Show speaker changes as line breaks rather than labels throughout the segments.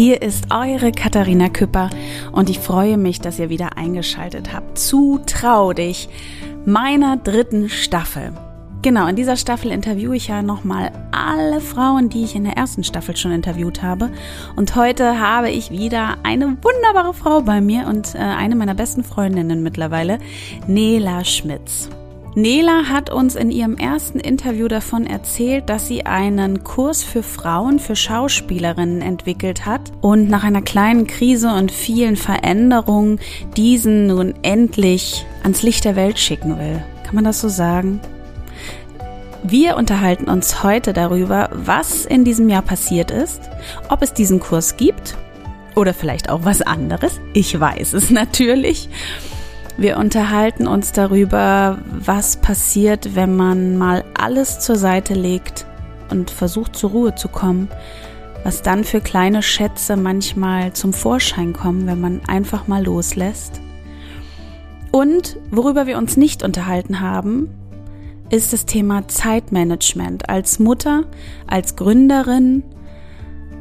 Hier ist eure Katharina Küpper und ich freue mich, dass ihr wieder eingeschaltet habt zu Trau dich, meiner dritten Staffel. Genau, in dieser Staffel interviewe ich ja nochmal alle Frauen, die ich in der ersten Staffel schon interviewt habe. Und heute habe ich wieder eine wunderbare Frau bei mir und äh, eine meiner besten Freundinnen mittlerweile, Nela Schmitz. Nela hat uns in ihrem ersten Interview davon erzählt, dass sie einen Kurs für Frauen, für Schauspielerinnen entwickelt hat und nach einer kleinen Krise und vielen Veränderungen diesen nun endlich ans Licht der Welt schicken will. Kann man das so sagen? Wir unterhalten uns heute darüber, was in diesem Jahr passiert ist, ob es diesen Kurs gibt oder vielleicht auch was anderes. Ich weiß es natürlich. Wir unterhalten uns darüber, was passiert, wenn man mal alles zur Seite legt und versucht zur Ruhe zu kommen, was dann für kleine Schätze manchmal zum Vorschein kommen, wenn man einfach mal loslässt. Und worüber wir uns nicht unterhalten haben, ist das Thema Zeitmanagement als Mutter, als Gründerin.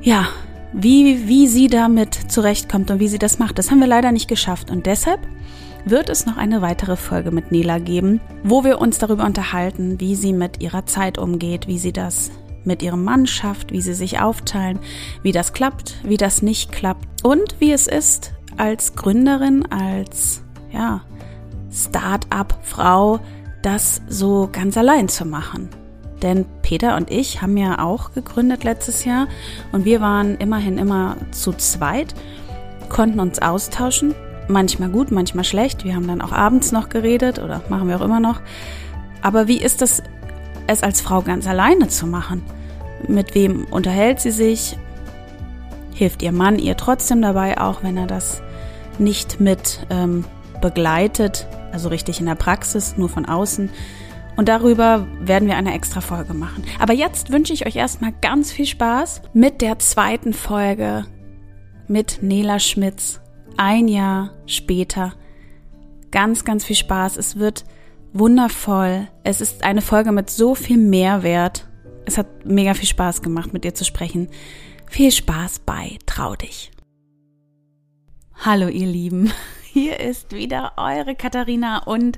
Ja, wie, wie sie damit zurechtkommt und wie sie das macht. Das haben wir leider nicht geschafft. Und deshalb wird es noch eine weitere Folge mit Nela geben, wo wir uns darüber unterhalten, wie sie mit ihrer Zeit umgeht, wie sie das mit ihrem Mann schafft, wie sie sich aufteilen, wie das klappt, wie das nicht klappt und wie es ist als Gründerin, als ja, Start-up-Frau, das so ganz allein zu machen. Denn Peter und ich haben ja auch gegründet letztes Jahr und wir waren immerhin immer zu zweit, konnten uns austauschen, manchmal gut, manchmal schlecht. Wir haben dann auch abends noch geredet oder machen wir auch immer noch. Aber wie ist es, es als Frau ganz alleine zu machen? Mit wem unterhält sie sich? Hilft ihr Mann ihr trotzdem dabei, auch wenn er das nicht mit ähm, begleitet, also richtig in der Praxis, nur von außen? Und darüber werden wir eine extra Folge machen. Aber jetzt wünsche ich euch erstmal ganz viel Spaß mit der zweiten Folge mit Nela Schmitz ein Jahr später. Ganz, ganz viel Spaß. Es wird wundervoll. Es ist eine Folge mit so viel Mehrwert. Es hat mega viel Spaß gemacht, mit dir zu sprechen. Viel Spaß bei Trau dich. Hallo ihr Lieben. Hier ist wieder eure Katharina und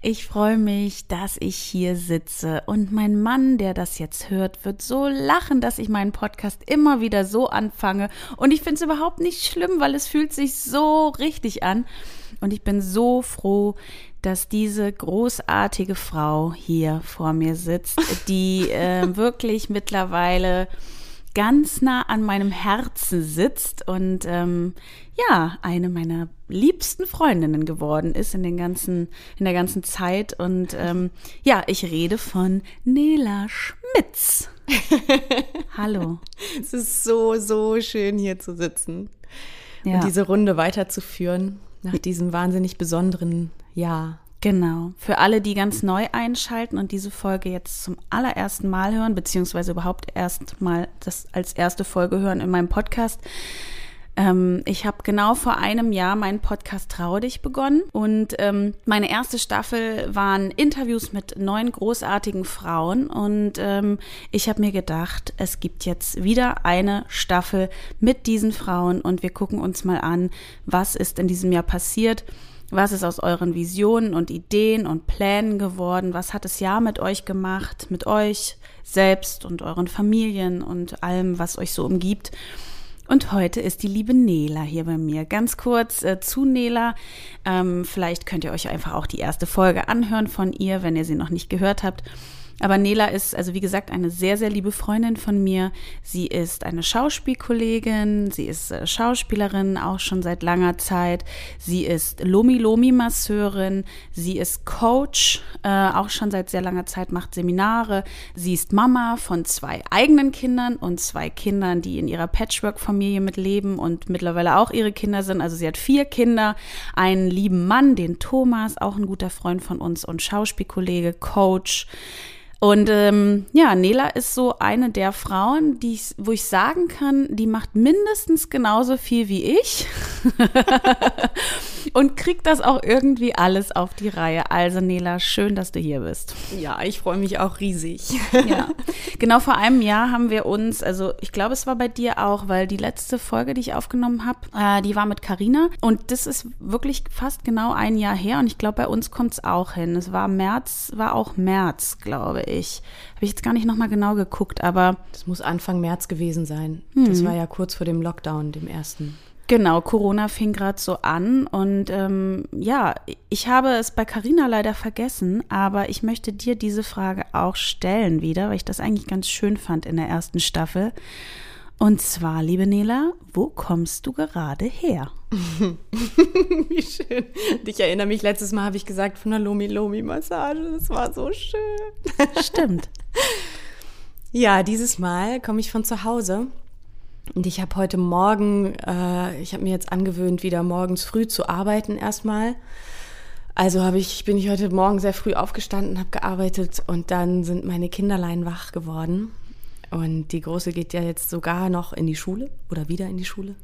ich freue mich, dass ich hier sitze. Und mein Mann, der das jetzt hört, wird so lachen, dass ich meinen Podcast immer wieder so anfange. Und ich finde es überhaupt nicht schlimm, weil es fühlt sich so richtig an. Und ich bin so froh, dass diese großartige Frau hier vor mir sitzt, die äh, wirklich mittlerweile ganz nah an meinem Herzen sitzt und ähm, ja, eine meiner liebsten Freundinnen geworden ist in den ganzen, in der ganzen Zeit. Und ähm, ja, ich rede von Nela Schmitz. Hallo.
Es ist so, so schön hier zu sitzen ja. und diese Runde weiterzuführen nach diesem wahnsinnig besonderen Jahr.
Genau. Für alle, die ganz neu einschalten und diese Folge jetzt zum allerersten Mal hören, beziehungsweise überhaupt erst mal das als erste Folge hören in meinem Podcast. Ähm, ich habe genau vor einem Jahr meinen Podcast Trau dich begonnen und ähm, meine erste Staffel waren Interviews mit neun großartigen Frauen und ähm, ich habe mir gedacht, es gibt jetzt wieder eine Staffel mit diesen Frauen und wir gucken uns mal an, was ist in diesem Jahr passiert was ist aus euren Visionen und Ideen und Plänen geworden? Was hat das Jahr mit euch gemacht, mit euch selbst und euren Familien und allem, was euch so umgibt? Und heute ist die liebe Nela hier bei mir. Ganz kurz äh, zu Nela. Ähm, vielleicht könnt ihr euch einfach auch die erste Folge anhören von ihr, wenn ihr sie noch nicht gehört habt. Aber Nela ist, also wie gesagt, eine sehr, sehr liebe Freundin von mir. Sie ist eine Schauspielkollegin, sie ist äh, Schauspielerin auch schon seit langer Zeit. Sie ist Lomi-Lomi-Masseurin, sie ist Coach, äh, auch schon seit sehr langer Zeit, macht Seminare. Sie ist Mama von zwei eigenen Kindern und zwei Kindern, die in ihrer Patchwork-Familie mitleben und mittlerweile auch ihre Kinder sind. Also sie hat vier Kinder, einen lieben Mann, den Thomas, auch ein guter Freund von uns und Schauspielkollege, Coach. Und ähm, ja, Nela ist so eine der Frauen, die ich, wo ich sagen kann, die macht mindestens genauso viel wie ich. und kriegt das auch irgendwie alles auf die Reihe. Also Nela, schön, dass du hier bist.
Ja, ich freue mich auch riesig.
Ja, genau vor einem Jahr haben wir uns, also ich glaube, es war bei dir auch, weil die letzte Folge, die ich aufgenommen habe, äh, die war mit Karina und das ist wirklich fast genau ein Jahr her und ich glaube, bei uns kommt es auch hin. Es war März, war auch März, glaube ich. Habe ich jetzt gar nicht nochmal genau geguckt, aber.
Das muss Anfang März gewesen sein. Hm. Das war ja kurz vor dem Lockdown, dem ersten.
Genau, Corona fing gerade so an und ähm, ja, ich habe es bei Carina leider vergessen, aber ich möchte dir diese Frage auch stellen wieder, weil ich das eigentlich ganz schön fand in der ersten Staffel. Und zwar, liebe Nela, wo kommst du gerade her?
Wie schön. Ich erinnere mich, letztes Mal habe ich gesagt von der Lomi-Lomi-Massage. Das war so schön.
Stimmt.
ja, dieses Mal komme ich von zu Hause und ich habe heute Morgen, äh, ich habe mir jetzt angewöhnt, wieder morgens früh zu arbeiten erstmal. Also habe ich, bin ich heute Morgen sehr früh aufgestanden, habe gearbeitet und dann sind meine Kinderlein wach geworden. Und die Große geht ja jetzt sogar noch in die Schule oder wieder in die Schule.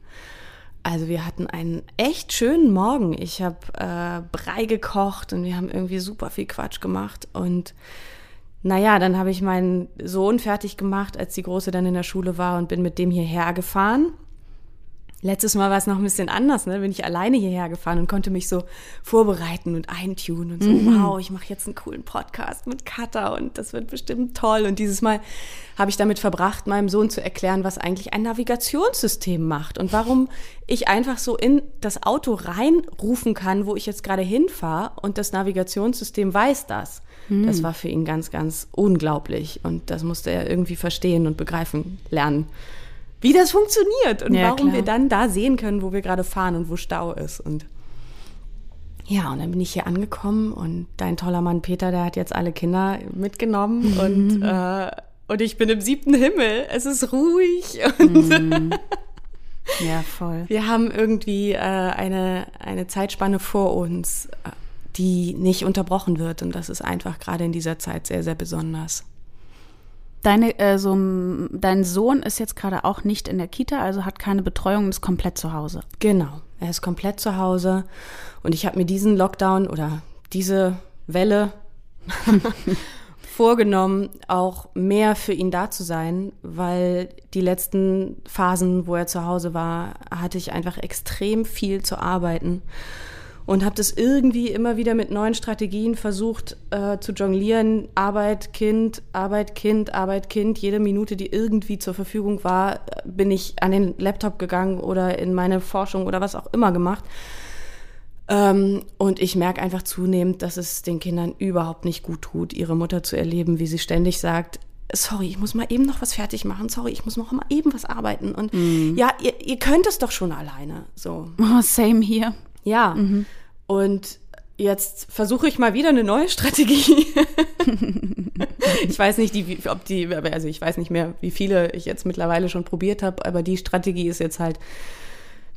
Also wir hatten einen echt schönen Morgen. Ich habe äh, Brei gekocht und wir haben irgendwie super viel Quatsch gemacht und naja, dann habe ich meinen Sohn fertig gemacht, als die Große dann in der Schule war und bin mit dem hierher gefahren. Letztes Mal war es noch ein bisschen anders, ne? Bin ich alleine hierher gefahren und konnte mich so vorbereiten und eintunen und so, mhm. wow, ich mache jetzt einen coolen Podcast mit Katha und das wird bestimmt toll. Und dieses Mal habe ich damit verbracht, meinem Sohn zu erklären, was eigentlich ein Navigationssystem macht und warum ich einfach so in das Auto reinrufen kann, wo ich jetzt gerade hinfahre und das Navigationssystem weiß das. Mhm. Das war für ihn ganz, ganz unglaublich und das musste er irgendwie verstehen und begreifen lernen wie das funktioniert und ja, warum klar. wir dann da sehen können, wo wir gerade fahren und wo Stau ist. Und ja, und dann bin ich hier angekommen und dein toller Mann Peter, der hat jetzt alle Kinder mitgenommen und, äh, und ich bin im siebten Himmel. Es ist ruhig. Und
mhm. ja, voll.
Wir haben irgendwie äh, eine, eine Zeitspanne vor uns, die nicht unterbrochen wird. Und das ist einfach gerade in dieser Zeit sehr, sehr besonders.
Deine, äh, so, dein Sohn ist jetzt gerade auch nicht in der Kita, also hat keine Betreuung und ist komplett zu Hause.
Genau, er ist komplett zu Hause. Und ich habe mir diesen Lockdown oder diese Welle vorgenommen, auch mehr für ihn da zu sein, weil die letzten Phasen, wo er zu Hause war, hatte ich einfach extrem viel zu arbeiten und habe das irgendwie immer wieder mit neuen Strategien versucht äh, zu jonglieren. Arbeit, Kind, Arbeit, Kind, Arbeit, Kind. Jede Minute, die irgendwie zur Verfügung war, bin ich an den Laptop gegangen oder in meine Forschung oder was auch immer gemacht. Ähm, und ich merke einfach zunehmend, dass es den Kindern überhaupt nicht gut tut, ihre Mutter zu erleben, wie sie ständig sagt, sorry, ich muss mal eben noch was fertig machen, sorry, ich muss noch mal eben was arbeiten. Und mm. ja, ihr, ihr könnt es doch schon alleine. So.
Oh, same hier.
Ja. Mhm. Und jetzt versuche ich mal wieder eine neue Strategie. ich weiß nicht, die, ob die, also ich weiß nicht mehr, wie viele ich jetzt mittlerweile schon probiert habe, aber die Strategie ist jetzt halt,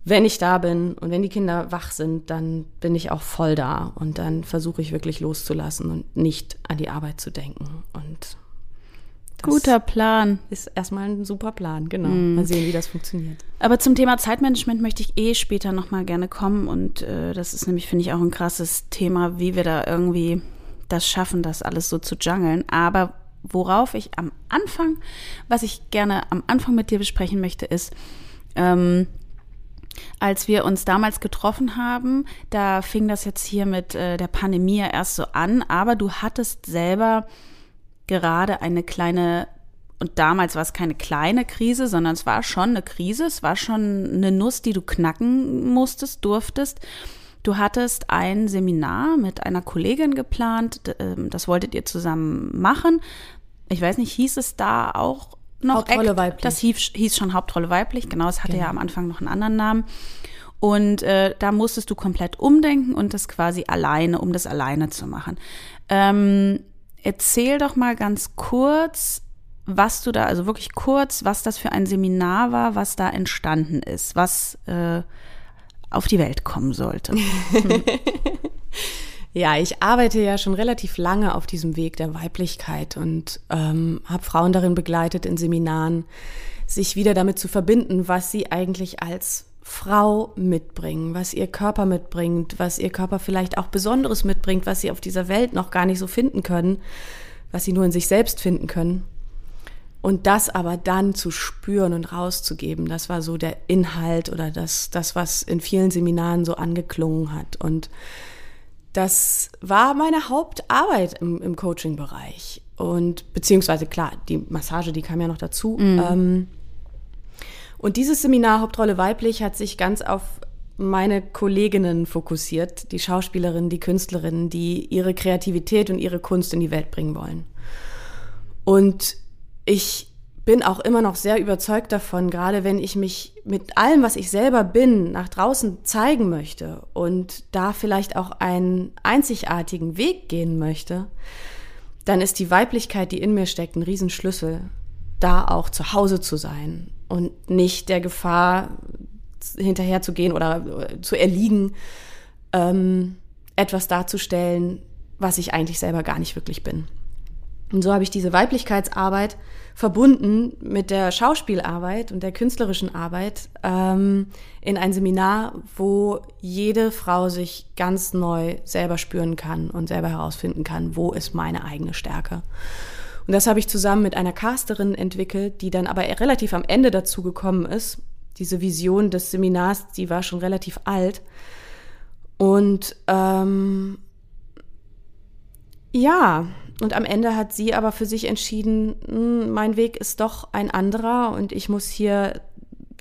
wenn ich da bin und wenn die Kinder wach sind, dann bin ich auch voll da und dann versuche ich wirklich loszulassen und nicht an die Arbeit zu denken und
Guter Plan.
Ist erstmal ein super Plan, genau. Mm. Mal sehen, wie das funktioniert.
Aber zum Thema Zeitmanagement möchte ich eh später nochmal gerne kommen. Und äh, das ist nämlich, finde ich, auch ein krasses Thema, wie wir da irgendwie das schaffen, das alles so zu jungeln. Aber worauf ich am Anfang, was ich gerne am Anfang mit dir besprechen möchte, ist, ähm, als wir uns damals getroffen haben, da fing das jetzt hier mit äh, der Pandemie erst so an, aber du hattest selber gerade eine kleine, und damals war es keine kleine Krise, sondern es war schon eine Krise, es war schon eine Nuss, die du knacken musstest, durftest. Du hattest ein Seminar mit einer Kollegin geplant, ähm, das wolltet ihr zusammen machen. Ich weiß nicht, hieß es da auch noch
Hauptrolle Act? weiblich.
Das hieß, hieß schon Hauptrolle weiblich, genau, es hatte genau. ja am Anfang noch einen anderen Namen. Und äh, da musstest du komplett umdenken und das quasi alleine, um das alleine zu machen. Ähm, Erzähl doch mal ganz kurz, was du da, also wirklich kurz, was das für ein Seminar war, was da entstanden ist, was äh, auf die Welt kommen sollte.
ja, ich arbeite ja schon relativ lange auf diesem Weg der Weiblichkeit und ähm, habe Frauen darin begleitet, in Seminaren sich wieder damit zu verbinden, was sie eigentlich als Frau mitbringen, was ihr Körper mitbringt, was ihr Körper vielleicht auch Besonderes mitbringt, was sie auf dieser Welt noch gar nicht so finden können, was sie nur in sich selbst finden können. Und das aber dann zu spüren und rauszugeben, das war so der Inhalt oder das, das was in vielen Seminaren so angeklungen hat. Und das war meine Hauptarbeit im, im Coaching-Bereich. Und beziehungsweise klar, die Massage, die kam ja noch dazu. Mhm. Ähm, und dieses Seminar Hauptrolle weiblich hat sich ganz auf meine Kolleginnen fokussiert, die Schauspielerinnen, die Künstlerinnen, die ihre Kreativität und ihre Kunst in die Welt bringen wollen. Und ich bin auch immer noch sehr überzeugt davon, gerade wenn ich mich mit allem, was ich selber bin, nach draußen zeigen möchte und da vielleicht auch einen einzigartigen Weg gehen möchte, dann ist die Weiblichkeit, die in mir steckt, ein Riesenschlüssel, da auch zu Hause zu sein und nicht der Gefahr hinterher zu gehen oder äh, zu erliegen, ähm, etwas darzustellen, was ich eigentlich selber gar nicht wirklich bin. Und so habe ich diese Weiblichkeitsarbeit verbunden mit der Schauspielarbeit und der künstlerischen Arbeit ähm, in ein Seminar, wo jede Frau sich ganz neu selber spüren kann und selber herausfinden kann, wo ist meine eigene Stärke. Und das habe ich zusammen mit einer Casterin entwickelt, die dann aber relativ am Ende dazu gekommen ist. Diese Vision des Seminars, die war schon relativ alt. Und ähm, ja, und am Ende hat sie aber für sich entschieden, hm, mein Weg ist doch ein anderer und ich muss hier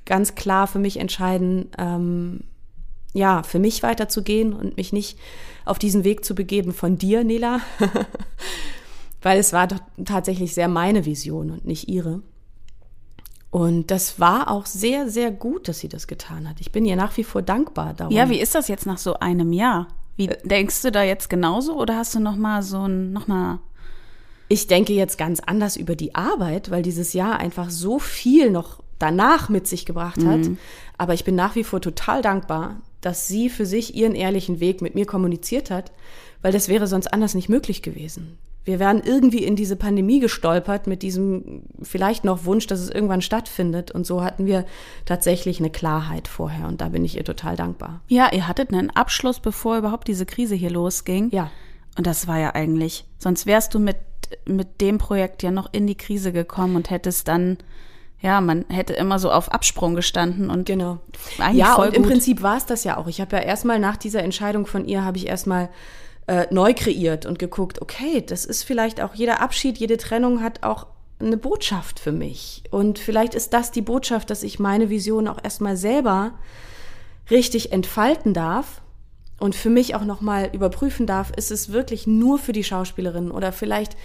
ganz klar für mich entscheiden, ähm, ja, für mich weiterzugehen und mich nicht auf diesen Weg zu begeben von dir, Nela, weil es war doch tatsächlich sehr meine Vision und nicht ihre. Und das war auch sehr, sehr gut, dass sie das getan hat. Ich bin ihr nach wie vor dankbar darum.
Ja, wie ist das jetzt nach so einem Jahr? Wie äh, denkst du da jetzt genauso oder hast du noch mal so ein noch mal
Ich denke jetzt ganz anders über die Arbeit, weil dieses Jahr einfach so viel noch danach mit sich gebracht hat. Mhm. Aber ich bin nach wie vor total dankbar, dass sie für sich ihren ehrlichen Weg mit mir kommuniziert hat, weil das wäre sonst anders nicht möglich gewesen wir wären irgendwie in diese Pandemie gestolpert mit diesem vielleicht noch Wunsch, dass es irgendwann stattfindet. Und so hatten wir tatsächlich eine Klarheit vorher. Und da bin ich ihr total dankbar.
Ja, ihr hattet einen Abschluss, bevor überhaupt diese Krise hier losging.
Ja.
Und das war ja eigentlich, sonst wärst du mit, mit dem Projekt ja noch in die Krise gekommen und hättest dann ja, man hätte immer so auf Absprung gestanden und
genau. ja, und gut. im Prinzip war es das ja auch. Ich habe ja erstmal nach dieser Entscheidung von ihr habe ich erstmal äh, neu kreiert und geguckt, okay, das ist vielleicht auch jeder Abschied, jede Trennung hat auch eine Botschaft für mich. Und vielleicht ist das die Botschaft, dass ich meine Vision auch erstmal selber richtig entfalten darf und für mich auch nochmal überprüfen darf, ist es wirklich nur für die Schauspielerin oder vielleicht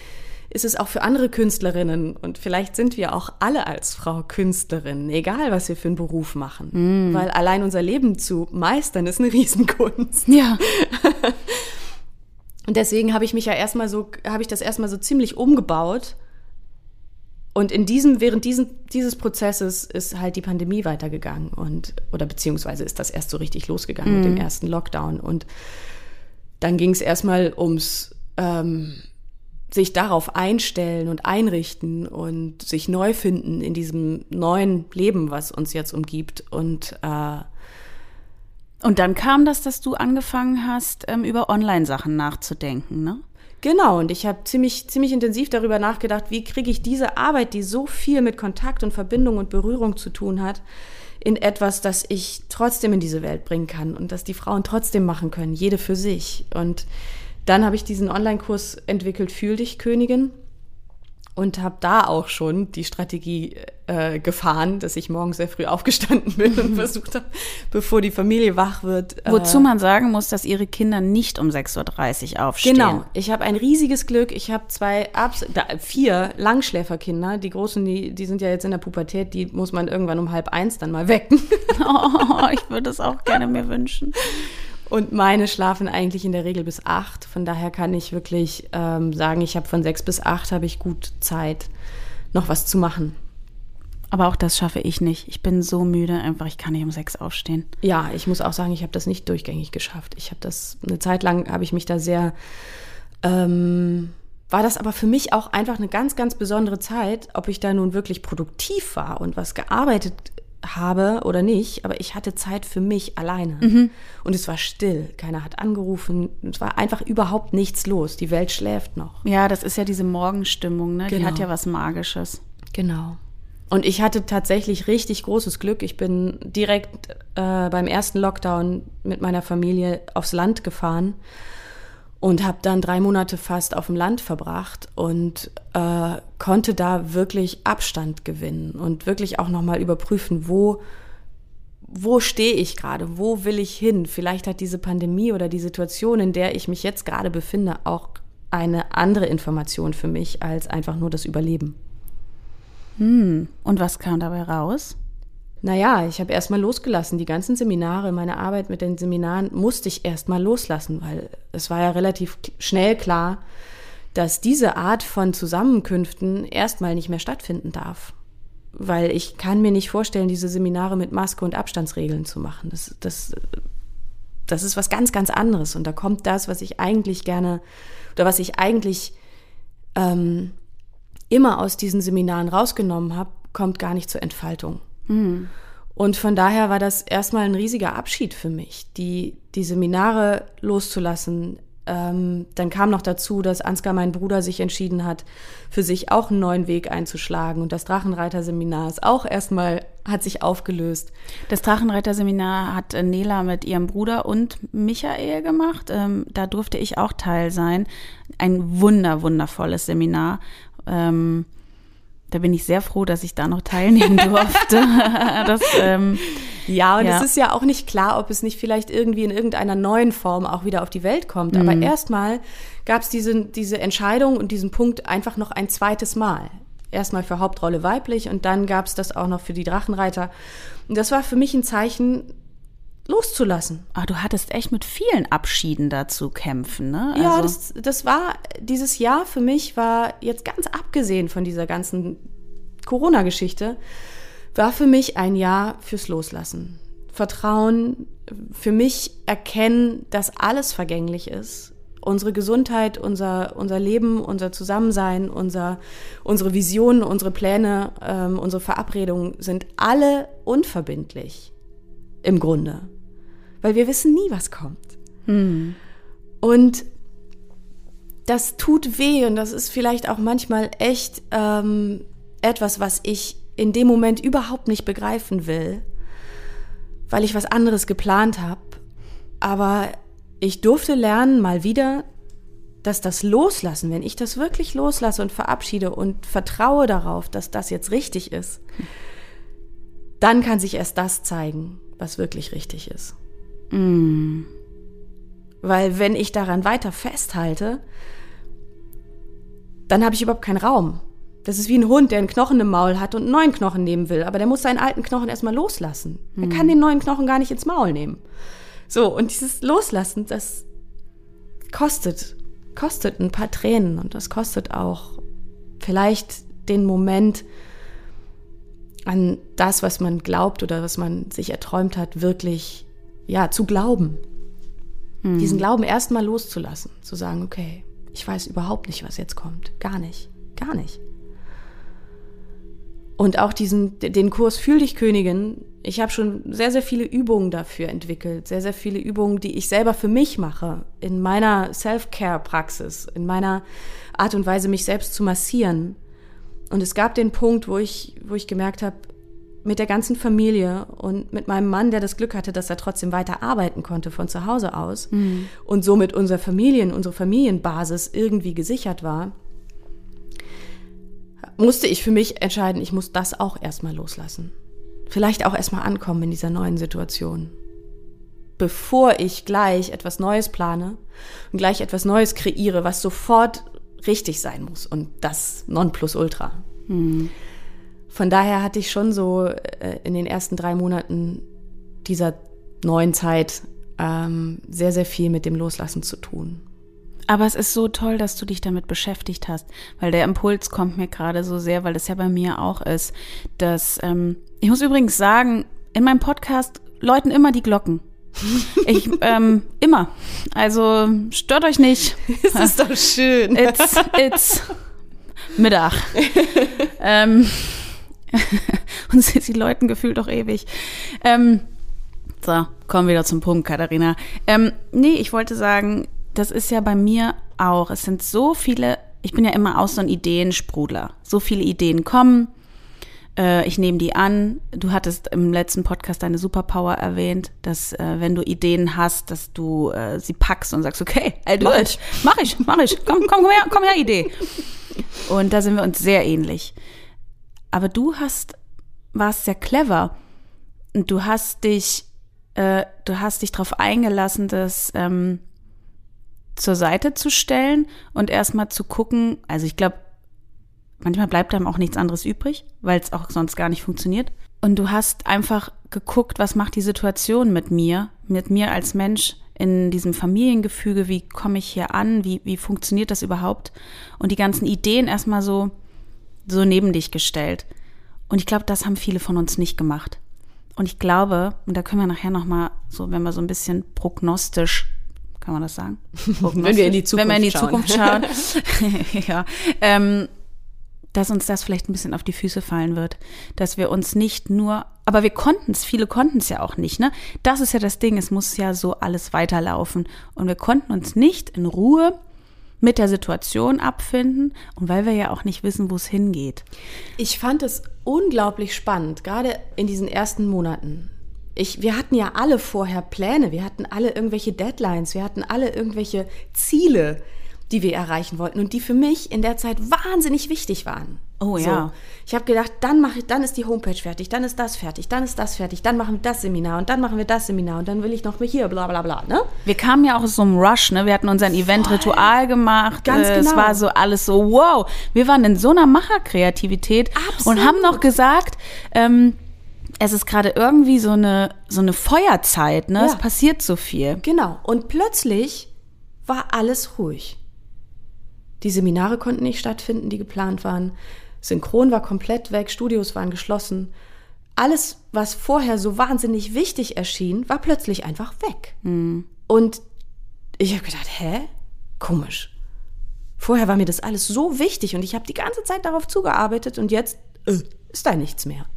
ist es auch für andere Künstlerinnen und vielleicht sind wir auch alle als Frau Künstlerinnen, egal was wir für einen Beruf machen, mm. weil allein unser Leben zu meistern ist eine Riesenkunst.
Ja.
Und deswegen habe ich mich ja erstmal so, habe ich das erstmal so ziemlich umgebaut. Und in diesem, während diesen, dieses Prozesses ist halt die Pandemie weitergegangen und, oder beziehungsweise ist das erst so richtig losgegangen mhm. mit dem mhm. ersten Lockdown. Und dann ging es erstmal ums ähm, sich darauf einstellen und einrichten und sich neu finden in diesem neuen Leben, was uns jetzt umgibt. Und äh,
und dann kam das, dass du angefangen hast, ähm, über Online-Sachen nachzudenken, ne?
Genau, und ich habe ziemlich, ziemlich intensiv darüber nachgedacht, wie kriege ich diese Arbeit, die so viel mit Kontakt und Verbindung und Berührung zu tun hat, in etwas, das ich trotzdem in diese Welt bringen kann und das die Frauen trotzdem machen können, jede für sich. Und dann habe ich diesen Online-Kurs entwickelt, Fühl dich, Königin und habe da auch schon die Strategie äh, gefahren, dass ich morgens sehr früh aufgestanden bin und versucht habe, bevor die Familie wach wird.
Äh, Wozu man sagen muss, dass ihre Kinder nicht um 6.30 Uhr aufstehen.
Genau. Ich habe ein riesiges Glück. Ich habe zwei, Abs da, vier Langschläferkinder. Die Großen, die, die sind ja jetzt in der Pubertät, die muss man irgendwann um halb eins dann mal wecken.
Oh, ich würde es auch gerne mir wünschen.
Und meine schlafen eigentlich in der Regel bis acht. Von daher kann ich wirklich ähm, sagen, ich habe von sechs bis acht habe ich gut Zeit, noch was zu machen.
Aber auch das schaffe ich nicht. Ich bin so müde, einfach ich kann nicht um sechs aufstehen.
Ja, ich muss auch sagen, ich habe das nicht durchgängig geschafft. Ich habe das eine Zeit lang habe ich mich da sehr ähm, war das aber für mich auch einfach eine ganz, ganz besondere Zeit, ob ich da nun wirklich produktiv war und was gearbeitet habe oder nicht, aber ich hatte Zeit für mich alleine. Mhm. Und es war still. Keiner hat angerufen. Es war einfach überhaupt nichts los. Die Welt schläft noch.
Ja, das ist ja diese Morgenstimmung, ne? Genau. Die hat ja was Magisches.
Genau. Und ich hatte tatsächlich richtig großes Glück. Ich bin direkt äh, beim ersten Lockdown mit meiner Familie aufs Land gefahren und habe dann drei Monate fast auf dem Land verbracht und äh, konnte da wirklich Abstand gewinnen und wirklich auch nochmal überprüfen, wo, wo stehe ich gerade, wo will ich hin. Vielleicht hat diese Pandemie oder die Situation, in der ich mich jetzt gerade befinde, auch eine andere Information für mich als einfach nur das Überleben.
Hm. Und was kam dabei raus?
Naja, ich habe erstmal losgelassen. Die ganzen Seminare, meine Arbeit mit den Seminaren musste ich erstmal loslassen, weil es war ja relativ schnell klar, dass diese Art von Zusammenkünften erstmal nicht mehr stattfinden darf. Weil ich kann mir nicht vorstellen, diese Seminare mit Maske und Abstandsregeln zu machen. Das, das, das ist was ganz, ganz anderes. Und da kommt das, was ich eigentlich gerne oder was ich eigentlich ähm, immer aus diesen Seminaren rausgenommen habe, kommt gar nicht zur Entfaltung. Mhm. Und von daher war das erstmal ein riesiger Abschied für mich, die, die Seminare loszulassen. Ähm, dann kam noch dazu, dass Ansgar, mein Bruder, sich entschieden hat, für sich auch einen neuen Weg einzuschlagen. Und das Drachenreiter-Seminar ist auch erstmal, hat sich aufgelöst.
Das Drachenreiter-Seminar hat äh, Nela mit ihrem Bruder und Michael gemacht. Ähm, da durfte ich auch Teil sein. Ein wunder, wundervolles Seminar. Ähm, da bin ich sehr froh, dass ich da noch teilnehmen durfte.
das, ähm, ja, und ja. es ist ja auch nicht klar, ob es nicht vielleicht irgendwie in irgendeiner neuen Form auch wieder auf die Welt kommt. Aber mhm. erstmal gab es diese, diese Entscheidung und diesen Punkt einfach noch ein zweites Mal. Erstmal für Hauptrolle weiblich und dann gab es das auch noch für die Drachenreiter. Und das war für mich ein Zeichen, loszulassen.
Ah, du hattest echt mit vielen Abschieden dazu kämpfen, ne?
Also ja, das, das war, dieses Jahr für mich war jetzt ganz abgesehen von dieser ganzen Corona-Geschichte, war für mich ein Jahr fürs Loslassen. Vertrauen, für mich erkennen, dass alles vergänglich ist. Unsere Gesundheit, unser, unser Leben, unser Zusammensein, unser, unsere Visionen, unsere Pläne, ähm, unsere Verabredungen sind alle unverbindlich. Im Grunde. Weil wir wissen nie, was kommt. Hm. Und das tut weh und das ist vielleicht auch manchmal echt ähm, etwas, was ich in dem Moment überhaupt nicht begreifen will, weil ich was anderes geplant habe. Aber ich durfte lernen, mal wieder, dass das Loslassen, wenn ich das wirklich loslasse und verabschiede und vertraue darauf, dass das jetzt richtig ist, dann kann sich erst das zeigen, was wirklich richtig ist. Mm. Weil wenn ich daran weiter festhalte, dann habe ich überhaupt keinen Raum. Das ist wie ein Hund, der einen Knochen im Maul hat und einen neuen Knochen nehmen will. Aber der muss seinen alten Knochen erstmal loslassen. Mm. Er kann den neuen Knochen gar nicht ins Maul nehmen. So, und dieses Loslassen, das kostet, kostet ein paar Tränen und das kostet auch vielleicht den Moment, an das, was man glaubt oder was man sich erträumt hat, wirklich ja, zu glauben. Hm. Diesen Glauben erstmal loszulassen, zu sagen, okay, ich weiß überhaupt nicht, was jetzt kommt. Gar nicht. Gar nicht. Und auch diesen, den Kurs Fühl dich Königin, ich habe schon sehr, sehr viele Übungen dafür entwickelt. Sehr, sehr viele Übungen, die ich selber für mich mache. In meiner Self-Care-Praxis, in meiner Art und Weise, mich selbst zu massieren. Und es gab den Punkt, wo ich, wo ich gemerkt habe, mit der ganzen Familie und mit meinem Mann, der das Glück hatte, dass er trotzdem weiter arbeiten konnte von zu Hause aus mhm. und somit unser Familien, unsere Familienbasis irgendwie gesichert war, musste ich für mich entscheiden, ich muss das auch erstmal loslassen. Vielleicht auch erstmal ankommen in dieser neuen Situation. Bevor ich gleich etwas Neues plane und gleich etwas Neues kreiere, was sofort richtig sein muss und das Nonplusultra. Mhm. Von daher hatte ich schon so äh, in den ersten drei Monaten dieser neuen Zeit ähm, sehr, sehr viel mit dem Loslassen zu tun.
Aber es ist so toll, dass du dich damit beschäftigt hast, weil der Impuls kommt mir gerade so sehr, weil es ja bei mir auch ist, dass ähm, ich muss übrigens sagen, in meinem Podcast läuten immer die Glocken. Ich, ähm, immer. Also stört euch nicht.
Es ist doch schön.
It's, it's Mittag. ähm, und sie läuten gefühlt auch ewig. Ähm, so, kommen wir wieder zum Punkt, Katharina. Ähm, nee, ich wollte sagen, das ist ja bei mir auch. Es sind so viele, ich bin ja immer auch so ein Ideensprudler. So viele Ideen kommen, äh, ich nehme die an. Du hattest im letzten Podcast deine Superpower erwähnt, dass äh, wenn du Ideen hast, dass du äh, sie packst und sagst, okay, I'll do mach it. Ich. Mach ich, mach ich. Komm, komm, komm her, komm her, Idee. Und da sind wir uns sehr ähnlich. Aber du hast, warst sehr clever. Und du hast dich, äh, du hast dich darauf eingelassen, das ähm, zur Seite zu stellen und erstmal zu gucken, also ich glaube, manchmal bleibt einem auch nichts anderes übrig, weil es auch sonst gar nicht funktioniert. Und du hast einfach geguckt, was macht die Situation mit mir, mit mir als Mensch in diesem Familiengefüge, wie komme ich hier an, wie, wie funktioniert das überhaupt? Und die ganzen Ideen erstmal so, so neben dich gestellt. Und ich glaube, das haben viele von uns nicht gemacht. Und ich glaube, und da können wir nachher nochmal so, wenn wir so ein bisschen prognostisch, kann man das sagen?
wenn wir in die Zukunft
schauen. Wenn wir in die. Zukunft schauen. ja. Ähm, dass uns das vielleicht ein bisschen auf die Füße fallen wird, dass wir uns nicht nur, aber wir konnten es, viele konnten es ja auch nicht, ne? Das ist ja das Ding, es muss ja so alles weiterlaufen und wir konnten uns nicht in Ruhe mit der Situation abfinden und weil wir ja auch nicht wissen, wo es hingeht.
Ich fand es unglaublich spannend, gerade in diesen ersten Monaten. Ich, wir hatten ja alle vorher Pläne, wir hatten alle irgendwelche Deadlines, wir hatten alle irgendwelche Ziele die wir erreichen wollten und die für mich in der Zeit wahnsinnig wichtig waren.
Oh ja.
So. Ich habe gedacht, dann mache ich, dann ist die Homepage fertig, dann ist das fertig, dann ist das fertig, dann machen wir das Seminar und dann machen wir das Seminar und dann will ich noch mal hier, bla bla bla. Ne?
Wir kamen ja auch aus so einem Rush, ne? Wir hatten unser Event-Ritual gemacht.
Ganz
äh,
genau.
Es war so alles so, wow. Wir waren in so einer Macherkreativität
Absolut.
und haben noch gesagt, ähm, es ist gerade irgendwie so eine, so eine Feuerzeit, ne?
Ja.
Es passiert so viel.
Genau. Und plötzlich war alles ruhig. Die Seminare konnten nicht stattfinden, die geplant waren. Synchron war komplett weg, Studios waren geschlossen. Alles, was vorher so wahnsinnig wichtig erschien, war plötzlich einfach weg. Und ich habe gedacht, hä? Komisch. Vorher war mir das alles so wichtig und ich habe die ganze Zeit darauf zugearbeitet und jetzt äh, ist da nichts mehr.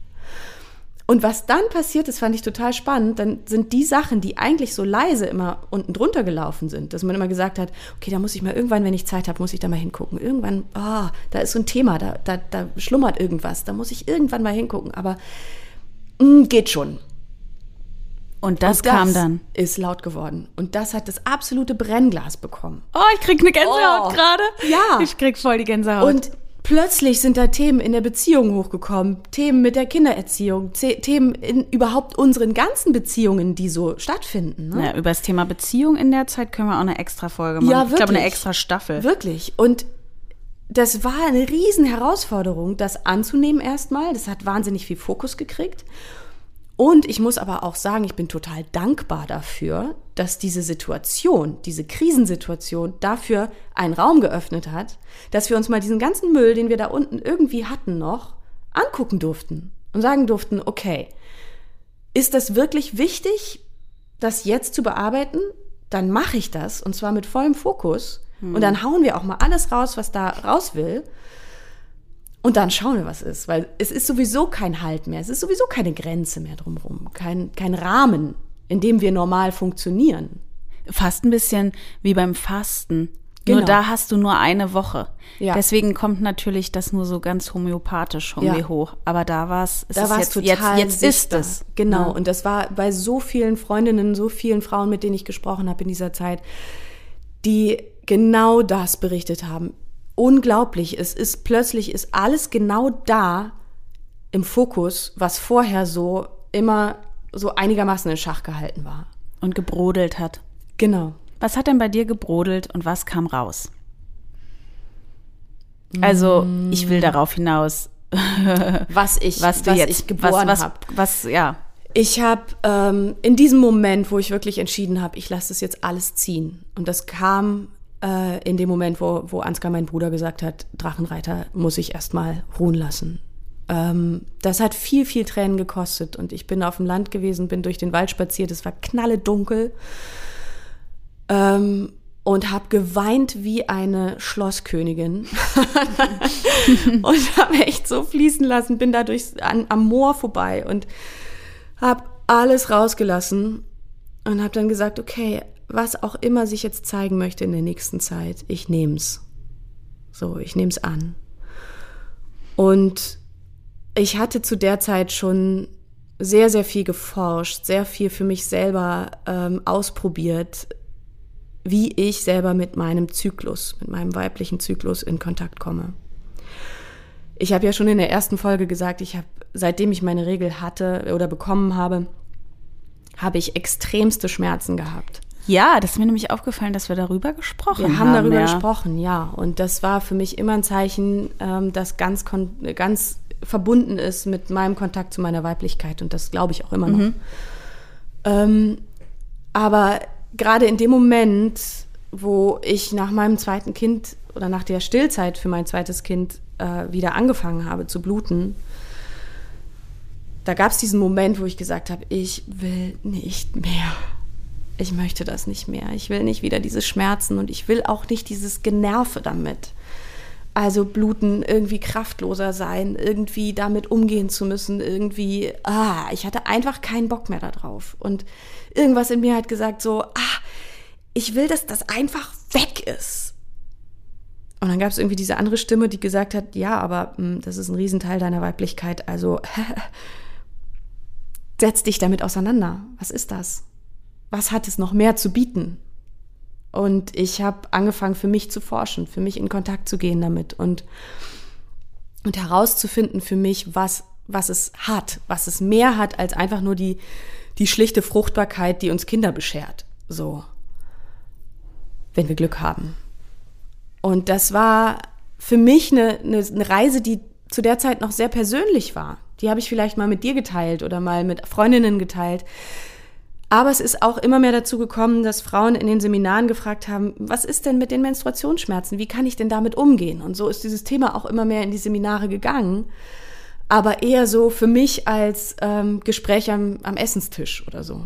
Und was dann passiert ist, fand ich total spannend. Dann sind die Sachen, die eigentlich so leise immer unten drunter gelaufen sind, dass man immer gesagt hat, okay, da muss ich mal irgendwann, wenn ich Zeit habe, muss ich da mal hingucken. Irgendwann, ah, da ist so ein Thema, da, da, da schlummert irgendwas, da muss ich irgendwann mal hingucken. Aber mh, geht schon.
Und das,
Und
kam dann.
Ist laut geworden. Und das hat das absolute Brennglas bekommen.
Oh, ich krieg eine Gänsehaut
Oh.
gerade.
Ja.
Ich krieg voll die Gänsehaut.
Und plötzlich sind da Themen in der Beziehung hochgekommen, Themen mit der Kindererziehung, The- Themen in überhaupt unseren ganzen Beziehungen, die so stattfinden. Ne?
ja, über das Thema Beziehung in der Zeit können wir auch eine extra Folge machen.
Ja,
Ich glaube, eine
wirklich.
extra Staffel.
Wirklich. Und das war eine riesen Herausforderung, das anzunehmen erstmal. Das hat wahnsinnig viel Fokus gekriegt. Und ich muss aber auch sagen, ich bin total dankbar dafür, dass diese Situation, diese Krisensituation dafür einen Raum geöffnet hat, dass wir uns mal diesen ganzen Müll, den wir da unten irgendwie hatten noch, angucken durften und sagen durften, okay, ist das wirklich wichtig, das jetzt zu bearbeiten? Dann mache ich das und zwar mit vollem Fokus. Und dann hauen wir auch mal alles raus, was da raus will. Und dann schauen wir, was ist. Weil es ist sowieso kein Halt mehr. Es ist sowieso keine Grenze mehr drumherum. Kein, kein Rahmen, in dem wir normal funktionieren.
Fast ein bisschen wie beim Fasten.
Genau.
Nur da hast du nur eine Woche.
Ja.
Deswegen kommt natürlich das nur so ganz homöopathisch irgendwie
Ja.
hoch. Aber da war es,
Da war es
jetzt, jetzt,
total
jetzt ist es.
Genau.
Ja.
Und das war bei so vielen Freundinnen, so vielen Frauen, mit denen ich gesprochen habe in dieser Zeit, die genau das berichtet haben. Unglaublich. Es ist plötzlich ist alles genau da im Fokus, was vorher so immer so einigermaßen in Schach gehalten war.
Und gebrodelt hat.
Genau.
Was hat denn bei dir gebrodelt und was kam raus? Also, ich will darauf hinaus,
Was ich,
was du jetzt,
ich geboren
was, was,
habe.
was, ja.
Ich habe ähm, in diesem Moment, wo ich wirklich entschieden habe, ich lasse das jetzt alles ziehen. Und das kam äh, in dem Moment, wo, wo Ansgar, mein Bruder, gesagt hat, Drachenreiter muss ich erstmal ruhen lassen. Ähm, das hat viel, viel Tränen gekostet. Und ich bin auf dem Land gewesen, bin durch den Wald spaziert, es war knalle dunkel. Ähm, und habe geweint wie eine Schlosskönigin und habe echt so fließen lassen, bin dadurch an, am Moor vorbei und habe alles rausgelassen und habe dann gesagt, okay, was auch immer sich jetzt zeigen möchte in der nächsten Zeit, ich nehm's. So, ich nehm's an. Und ich hatte zu der Zeit schon sehr, sehr viel geforscht, sehr viel für mich selber ähm, ausprobiert, wie ich selber mit meinem Zyklus, mit meinem weiblichen Zyklus in Kontakt komme. Ich habe ja schon in der ersten Folge gesagt, ich habe, seitdem ich meine Regel hatte oder bekommen habe, habe ich extremste Schmerzen gehabt.
Ja, das ist mir nämlich aufgefallen, dass wir darüber gesprochen haben.
Wir haben darüber ja. gesprochen, ja. Und das war für mich immer ein Zeichen, ähm, das ganz, ganz verbunden ist mit meinem Kontakt zu meiner Weiblichkeit. Und das glaube ich auch immer noch. Mhm. Ähm, aber gerade in dem Moment, wo ich nach meinem zweiten Kind oder nach der Stillzeit für mein zweites Kind äh, wieder angefangen habe zu bluten, da gab es diesen Moment, wo ich gesagt habe, ich will nicht mehr. Ich möchte das nicht mehr. Ich will nicht wieder diese Schmerzen und ich will auch nicht dieses Generve damit. Also bluten, irgendwie kraftloser sein, irgendwie damit umgehen zu müssen, irgendwie, ah, ich hatte einfach keinen Bock mehr darauf. Und irgendwas in mir hat gesagt so, ah, ich will, dass das einfach weg ist. Und dann gab es irgendwie diese andere Stimme, die gesagt hat, ja, aber mh, hm, das ist ein Riesenteil deiner Weiblichkeit, also setz dich damit auseinander. Was ist das? Was hat es noch mehr zu bieten? Und ich habe angefangen, für mich zu forschen, für mich in Kontakt zu gehen damit und, und herauszufinden für mich, was, was es hat, was es mehr hat als einfach nur die, die schlichte Fruchtbarkeit, die uns Kinder beschert. So. Wenn wir Glück haben. Und das war für mich eine, eine, eine Reise, die zu der Zeit noch sehr persönlich war. Die habe ich vielleicht mal mit dir geteilt oder mal mit Freundinnen geteilt. Aber es ist auch immer mehr dazu gekommen, dass Frauen in den Seminaren gefragt haben, was ist denn mit den Menstruationsschmerzen? Wie kann ich denn damit umgehen? Und so ist dieses Thema auch immer mehr in die Seminare gegangen. Aber eher so für mich als ähm, Gespräch am, am Essenstisch oder so.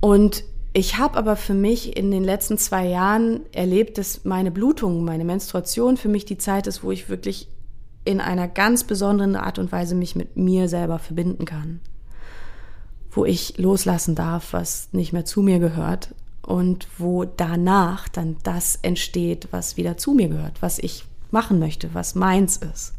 Und ich habe aber für mich in den letzten zwei Jahren erlebt, dass meine Blutung, meine Menstruation für mich die Zeit ist, wo ich wirklich in einer ganz besonderen Art und Weise mich mit mir selber verbinden kann wo ich loslassen darf, was nicht mehr zu mir gehört und wo danach dann das entsteht, was wieder zu mir gehört, was ich machen möchte, was meins ist.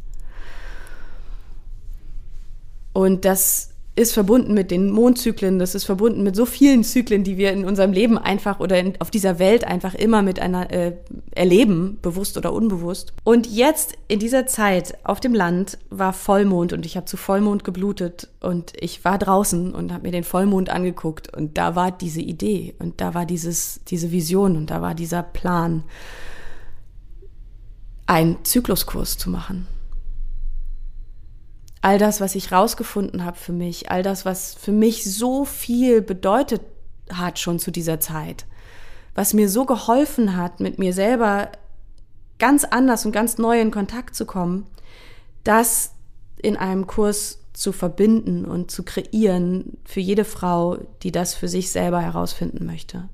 Und das ist verbunden mit den Mondzyklen, das ist verbunden mit so vielen Zyklen, die wir in unserem Leben einfach oder in, auf dieser Welt einfach immer mit einer äh, erleben, bewusst oder unbewusst. Und jetzt in dieser Zeit auf dem Land war Vollmond und ich habe zu Vollmond geblutet und ich war draußen und habe mir den Vollmond angeguckt und da war diese Idee und da war dieses diese Vision und da war dieser Plan, einen Zykluskurs zu machen all das, was ich rausgefunden habe für mich, all das, was für mich so viel bedeutet hat schon zu dieser Zeit, was mir so geholfen hat, mit mir selber ganz anders und ganz neu in Kontakt zu kommen, das in einem Kurs zu verbinden und zu kreieren für jede Frau, die das für sich selber herausfinden möchte.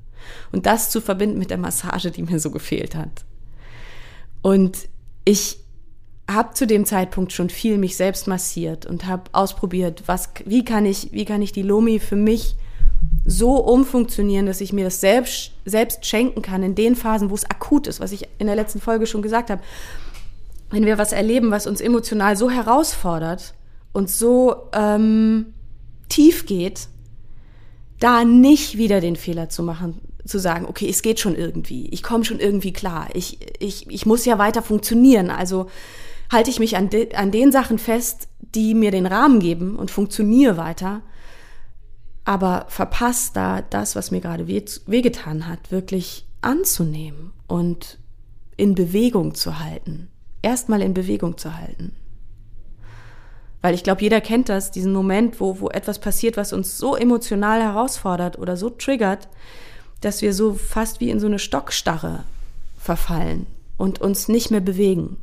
Und das zu verbinden mit der Massage, die mir so gefehlt hat. Und ich habe zu dem Zeitpunkt schon viel mich selbst massiert und habe ausprobiert, was, wie kann ich, wie kann ich die Lomi für mich so umfunktionieren, dass ich mir das selbst, selbst schenken kann in den Phasen, wo es akut ist, was ich in der letzten Folge schon gesagt habe. Wenn wir was erleben, was uns emotional so herausfordert und so ähm, tief geht, da nicht wieder den Fehler zu machen, zu sagen, okay, es geht schon irgendwie, ich komme schon irgendwie klar, ich, ich, ich muss ja weiter funktionieren, also halte ich mich an, de, an den Sachen fest, die mir den Rahmen geben und funktioniere weiter, aber verpasst da das, was mir gerade wehgetan hat, wirklich anzunehmen und in Bewegung zu halten. Erstmal in Bewegung zu halten. Weil ich glaube, jeder kennt das, diesen Moment, wo, wo etwas passiert, was uns so emotional herausfordert oder so triggert, dass wir so fast wie in so eine Stockstarre verfallen und uns nicht mehr bewegen.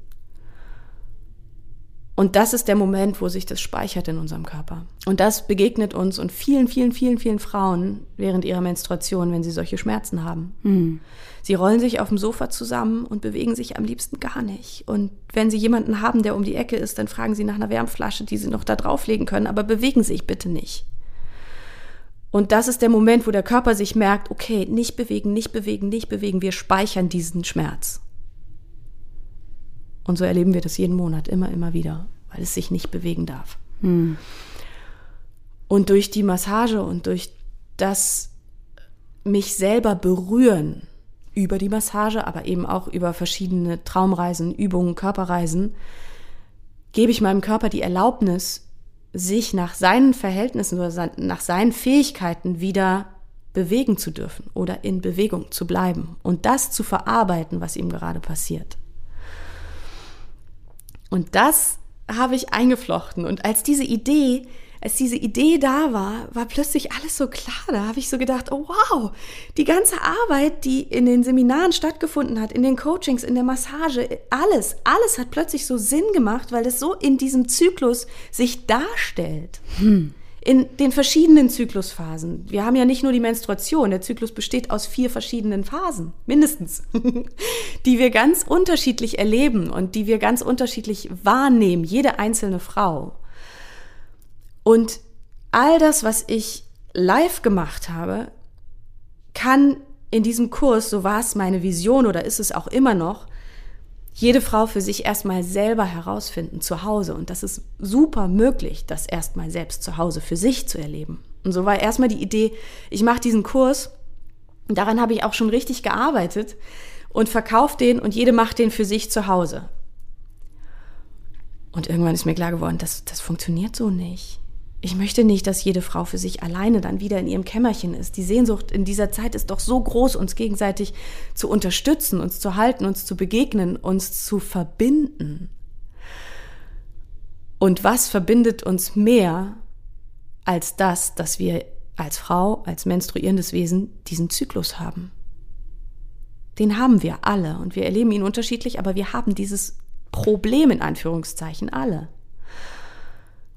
Und das ist der Moment, wo sich das speichert in unserem Körper. Und das begegnet uns und vielen, vielen, vielen, vielen Frauen während ihrer Menstruation, wenn sie solche Schmerzen haben. Mhm. Sie rollen sich auf dem Sofa zusammen und bewegen sich am liebsten gar nicht. Und wenn sie jemanden haben, der um die Ecke ist, dann fragen sie nach einer Wärmflasche, die sie noch da drauflegen können, aber bewegen sich bitte nicht. Und das ist der Moment, wo der Körper sich merkt, okay, nicht bewegen, nicht bewegen, nicht bewegen, wir speichern diesen Schmerz. Und so erleben wir das jeden Monat immer, immer wieder, weil es sich nicht bewegen darf. Hm. Und durch die Massage und durch das mich selber berühren über die Massage, aber eben auch über verschiedene Traumreisen, Übungen, Körperreisen, gebe ich meinem Körper die Erlaubnis, sich nach seinen Verhältnissen oder nach seinen Fähigkeiten wieder bewegen zu dürfen oder in Bewegung zu bleiben und das zu verarbeiten, was ihm gerade passiert. Und das habe ich eingeflochten. Und als diese Idee, als diese Idee da war, war plötzlich alles so klar. Da habe ich so gedacht, oh wow, die ganze Arbeit, die in den Seminaren stattgefunden hat, in den Coachings, in der Massage, alles, alles hat plötzlich so Sinn gemacht, weil es so in diesem Zyklus sich darstellt. Hm in den verschiedenen Zyklusphasen. Wir haben ja nicht nur die Menstruation, der Zyklus besteht aus vier verschiedenen Phasen, mindestens, die wir ganz unterschiedlich erleben und die wir ganz unterschiedlich wahrnehmen, jede einzelne Frau. Und all das, was ich live gemacht habe, kann in diesem Kurs, so war es meine Vision oder ist es auch immer noch, jede Frau für sich erstmal selber herausfinden zu Hause. Und das ist super möglich, das erstmal selbst zu Hause für sich zu erleben. Und so war erstmal die Idee, ich mache diesen Kurs. Daran habe ich auch schon richtig gearbeitet und verkauft den und jede macht den für sich zu Hause. Und irgendwann ist mir klar geworden, das, das funktioniert so nicht. Ich möchte nicht, dass jede Frau für sich alleine dann wieder in ihrem Kämmerchen ist. Die Sehnsucht in dieser Zeit ist doch so groß, uns gegenseitig zu unterstützen, uns zu halten, uns zu begegnen, uns zu verbinden. Und was verbindet uns mehr als das, dass wir als Frau, als menstruierendes Wesen diesen Zyklus haben? Den haben wir alle und wir erleben ihn unterschiedlich, aber wir haben dieses Problem in Anführungszeichen alle.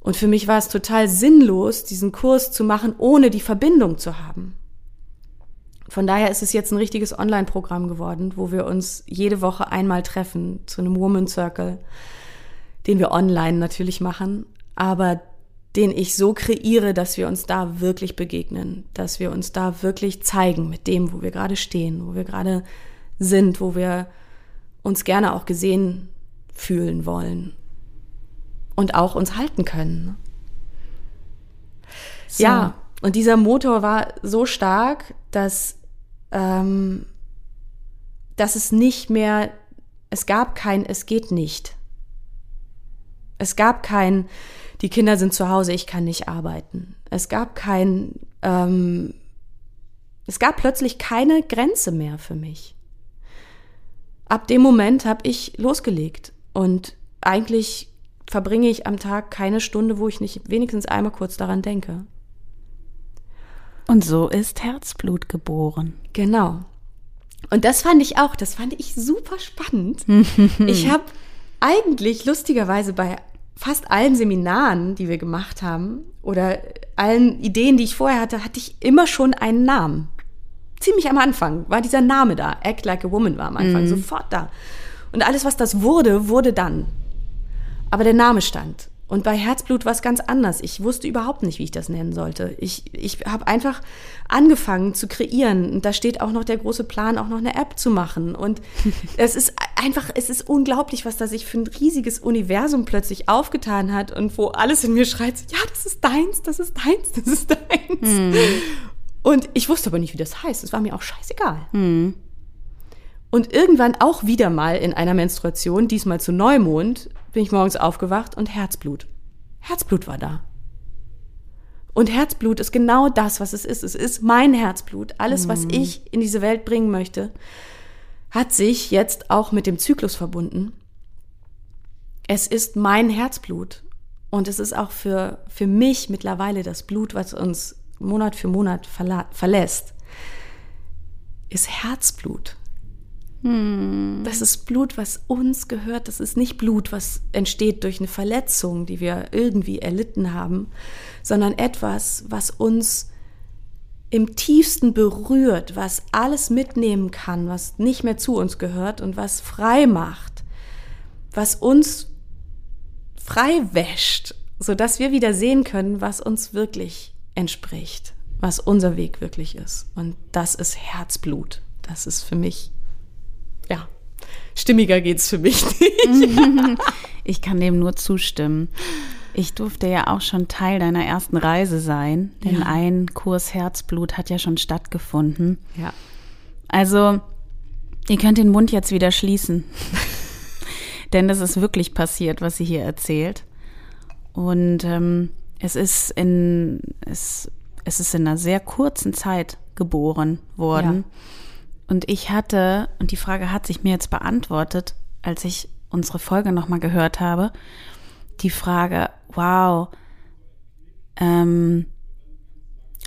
Und für mich war es total sinnlos, diesen Kurs zu machen, ohne die Verbindung zu haben. Von daher ist es jetzt ein richtiges Online-Programm geworden, wo wir uns jede Woche einmal treffen zu einem Woman Circle, den wir online natürlich machen, aber den ich so kreiere, dass wir uns da wirklich begegnen, dass wir uns da wirklich zeigen mit dem, wo wir gerade stehen, wo wir gerade sind, wo wir uns gerne auch gesehen fühlen wollen und auch uns halten können. So. Ja, und dieser Motor war so stark, dass, ähm, dass es nicht mehr, es gab kein, es geht nicht. Es gab kein, die Kinder sind zu Hause, ich kann nicht arbeiten. Es gab kein, ähm, es gab plötzlich keine Grenze mehr für mich. Ab dem Moment habe ich losgelegt und eigentlich verbringe ich am Tag keine Stunde, wo ich nicht wenigstens einmal kurz daran denke.
Und so ist Herzblut geboren.
Genau. Und das fand ich auch, das fand ich super spannend. ich habe eigentlich lustigerweise bei fast allen Seminaren, die wir gemacht haben, oder allen Ideen, die ich vorher hatte, hatte ich immer schon einen Namen. Ziemlich am Anfang war dieser Name da. Act Like a Woman war am Anfang mm. sofort da. Und alles, was das wurde, wurde dann. Aber der Name stand. Und bei Herzblut war es ganz anders. Ich wusste überhaupt nicht, wie ich das nennen sollte. Ich, ich habe einfach angefangen zu kreieren. Und da steht auch noch der große Plan, auch noch eine App zu machen. Und es ist einfach, es ist unglaublich, was da sich für ein riesiges Universum plötzlich aufgetan hat und wo alles in mir schreit, ja, das ist deins, das ist deins, das ist deins. Hm. Und ich wusste aber nicht, wie das heißt. Es war mir auch scheißegal. Hm. Und irgendwann auch wieder mal in einer Menstruation, diesmal zu Neumond, bin ich morgens aufgewacht und Herzblut. Herzblut war da. Und Herzblut ist genau das, was es ist. Es ist mein Herzblut. Alles, was mhm. ich in diese Welt bringen möchte, hat sich jetzt auch mit dem Zyklus verbunden. Es ist mein Herzblut. Und es ist auch für, für mich mittlerweile das Blut, was uns Monat für Monat verlässt, ist Herzblut. Hm. Das ist Blut, was uns gehört. Das ist nicht Blut, was entsteht durch eine Verletzung, die wir irgendwie erlitten haben, sondern etwas, was uns im tiefsten berührt, was alles mitnehmen kann, was nicht mehr zu uns gehört und was frei macht, was uns frei wäscht, sodass wir wieder sehen können, was uns wirklich entspricht, was unser Weg wirklich ist. Und das ist Herzblut. Das ist für mich, stimmiger geht's für mich nicht.
ich kann dem nur zustimmen. Ich durfte ja auch schon Teil deiner ersten Reise sein, denn ja. ein Kurs Herzblut hat ja schon stattgefunden.
Ja.
Also, ihr könnt den Mund jetzt wieder schließen. denn das ist wirklich passiert, was sie hier erzählt. Und ähm, es ist in es, es ist in einer sehr kurzen Zeit geboren worden. Ja. Und ich hatte, und die Frage hat sich mir jetzt beantwortet, als ich unsere Folge nochmal gehört habe, die Frage, wow, ähm,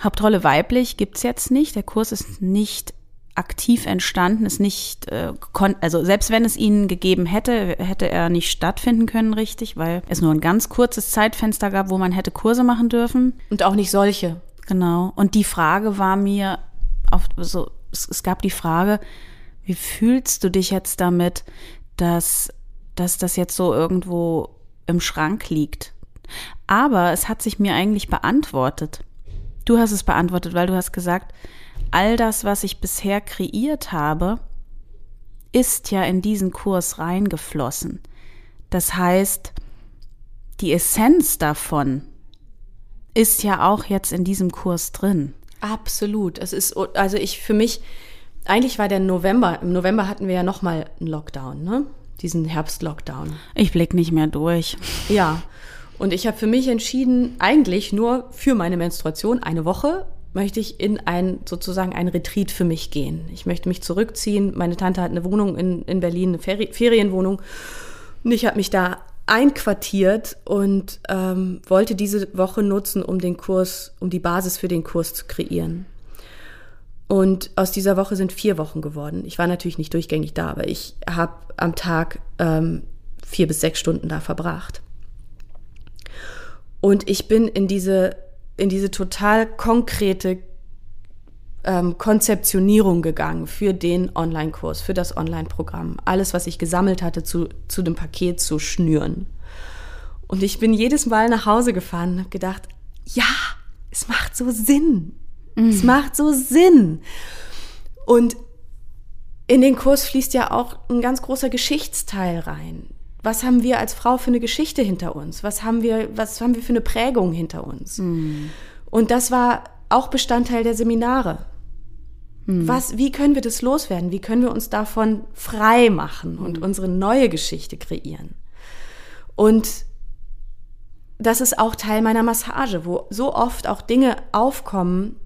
Hauptrolle weiblich gibt's jetzt nicht. Der Kurs ist nicht aktiv entstanden, ist nicht, äh, also selbst wenn es ihn gegeben hätte, hätte er nicht stattfinden können richtig, weil es nur ein ganz kurzes Zeitfenster gab, wo man hätte Kurse machen dürfen.
Und auch nicht solche.
Genau. Und die Frage war mir, auf, so, es, es gab die Frage, wie fühlst du dich jetzt damit, dass, dass das jetzt so irgendwo im Schrank liegt? Aber es hat sich mir eigentlich beantwortet. Du hast es beantwortet, weil du hast gesagt, all das, was ich bisher kreiert habe, ist ja in diesen Kurs reingeflossen. Das heißt, die Essenz davon ist ja auch jetzt in diesem Kurs drin.
Absolut. Es ist also ich für mich eigentlich war der November. Im November hatten wir ja noch mal einen Lockdown, ne? Diesen Herbstlockdown.
Ich blick nicht mehr durch.
Ja. Und ich habe für mich entschieden, eigentlich nur für meine Menstruation eine Woche möchte ich in ein sozusagen ein Retreat für mich gehen. Ich möchte mich zurückziehen. Meine Tante hat eine Wohnung in, in Berlin, eine Feri Ferienwohnung. Und ich habe mich da einquartiert und ähm, wollte diese Woche nutzen, um den Kurs, um die Basis für den Kurs zu kreieren. Und aus dieser Woche sind vier Wochen geworden. Ich war natürlich nicht durchgängig da, aber ich habe am Tag ähm, vier bis sechs Stunden da verbracht. Und ich bin in diese in diese total konkrete ähm, Konzeptionierung gegangen für den Online-Kurs, für das Online-Programm. Alles, was ich gesammelt hatte, zu, zu dem Paket zu schnüren. Und ich bin jedes Mal nach Hause gefahren und habe gedacht, ja, es macht so Sinn. Mhm. Es macht so Sinn. Und in den Kurs fließt ja auch ein ganz großer Geschichtsteil rein was haben wir als Frau für eine Geschichte hinter uns? Was haben wir, was haben wir für eine Prägung hinter uns? Mhm. Und das war auch Bestandteil der Seminare. Mhm. Was, wie können wir das loswerden? Wie können wir uns davon frei machen und mhm. unsere neue Geschichte kreieren? Und das ist auch Teil meiner Massage, wo so oft auch Dinge aufkommen,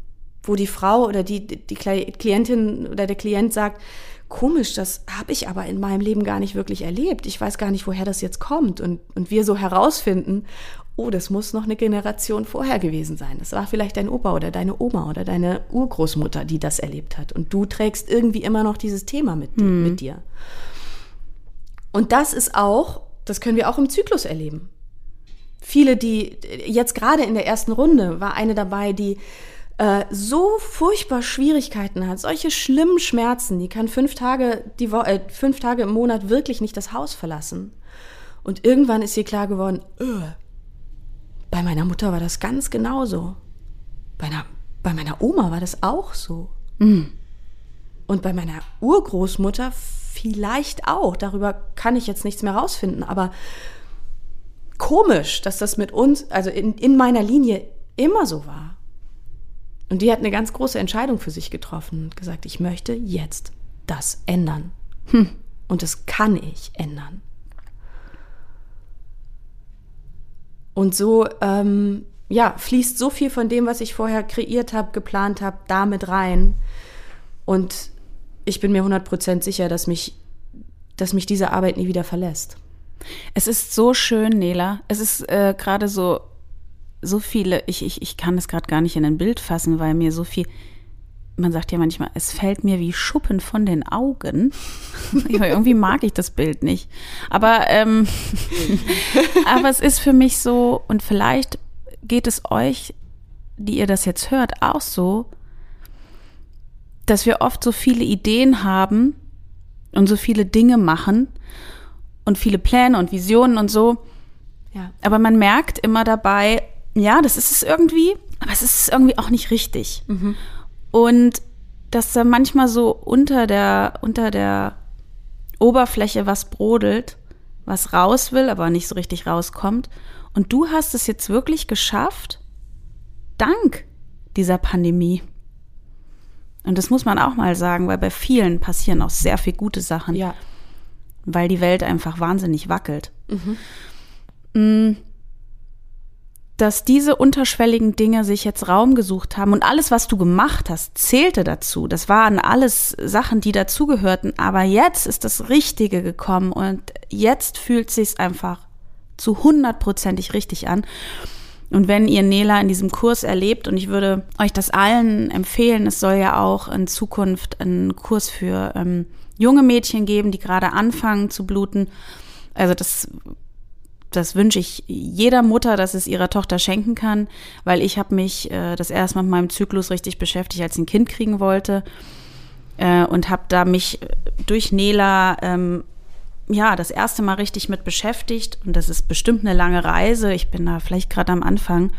wo die Frau oder die, die Klientin oder der Klient sagt, komisch, das habe ich aber in meinem Leben gar nicht wirklich erlebt. Ich weiß gar nicht, woher das jetzt kommt. Und, und wir so herausfinden, oh, das muss noch eine Generation vorher gewesen sein. Das war vielleicht dein Opa oder deine Oma oder deine Urgroßmutter, die das erlebt hat. Und du trägst irgendwie immer noch dieses Thema mit, hm. mit dir. Und das ist auch, das können wir auch im Zyklus erleben. Viele, die jetzt gerade in der ersten Runde war eine dabei, die äh, so furchtbar Schwierigkeiten hat, solche schlimmen Schmerzen, die kann fünf Tage, die Wo äh, fünf Tage im Monat wirklich nicht das Haus verlassen. Und irgendwann ist ihr klar geworden, öh, bei meiner Mutter war das ganz genauso. Bei, einer, bei meiner Oma war das auch so. Mhm. Und bei meiner Urgroßmutter vielleicht auch. Darüber kann ich jetzt nichts mehr rausfinden. Aber komisch, dass das mit uns, also in, in meiner Linie immer so war. Und die hat eine ganz große Entscheidung für sich getroffen und gesagt, ich möchte jetzt das ändern. Hm. Und das kann ich ändern. Und so, ähm, ja, fließt so viel von dem, was ich vorher kreiert habe, geplant habe, damit rein. Und ich bin mir 100% sicher, dass mich, dass mich diese Arbeit nie wieder verlässt.
Es ist so schön, Nela. Es ist äh, gerade so so viele, ich, ich, ich kann es gerade gar nicht in ein Bild fassen, weil mir so viel man sagt ja manchmal, es fällt mir wie Schuppen von den Augen. irgendwie mag ich das Bild nicht. Aber, ähm, aber es ist für mich so, und vielleicht geht es euch, die ihr das jetzt hört, auch so, dass wir oft so viele Ideen haben und so viele Dinge machen und viele Pläne und Visionen und so. Ja. Aber man merkt immer dabei, ja, das ist es irgendwie, aber es ist irgendwie auch nicht richtig. Mhm. Und dass da manchmal so unter der, unter der Oberfläche was brodelt, was raus will, aber nicht so richtig rauskommt. Und du hast es jetzt wirklich geschafft, dank dieser Pandemie. Und das muss man auch mal sagen, weil bei vielen passieren auch sehr viel gute Sachen.
Ja.
Weil die Welt einfach wahnsinnig wackelt. Mhm. Dass diese unterschwelligen Dinge sich jetzt Raum gesucht haben und alles, was du gemacht hast, zählte dazu. Das waren alles Sachen, die dazugehörten. Aber jetzt ist das Richtige gekommen und jetzt fühlt sich's einfach zu hundertprozentig richtig an. Und wenn ihr Nela in diesem Kurs erlebt, und ich würde euch das allen empfehlen, es soll ja auch in Zukunft einen Kurs für ähm, junge Mädchen geben, die gerade anfangen zu bluten. Also das das wünsche ich jeder Mutter, dass es ihrer Tochter schenken kann, weil ich habe mich äh, das erste Mal mit meinem Zyklus richtig beschäftigt, als ich ein Kind kriegen wollte äh, und habe da mich durch Nela ähm, ja das erste Mal richtig mit beschäftigt und das ist bestimmt eine lange Reise. Ich bin da vielleicht gerade am Anfang,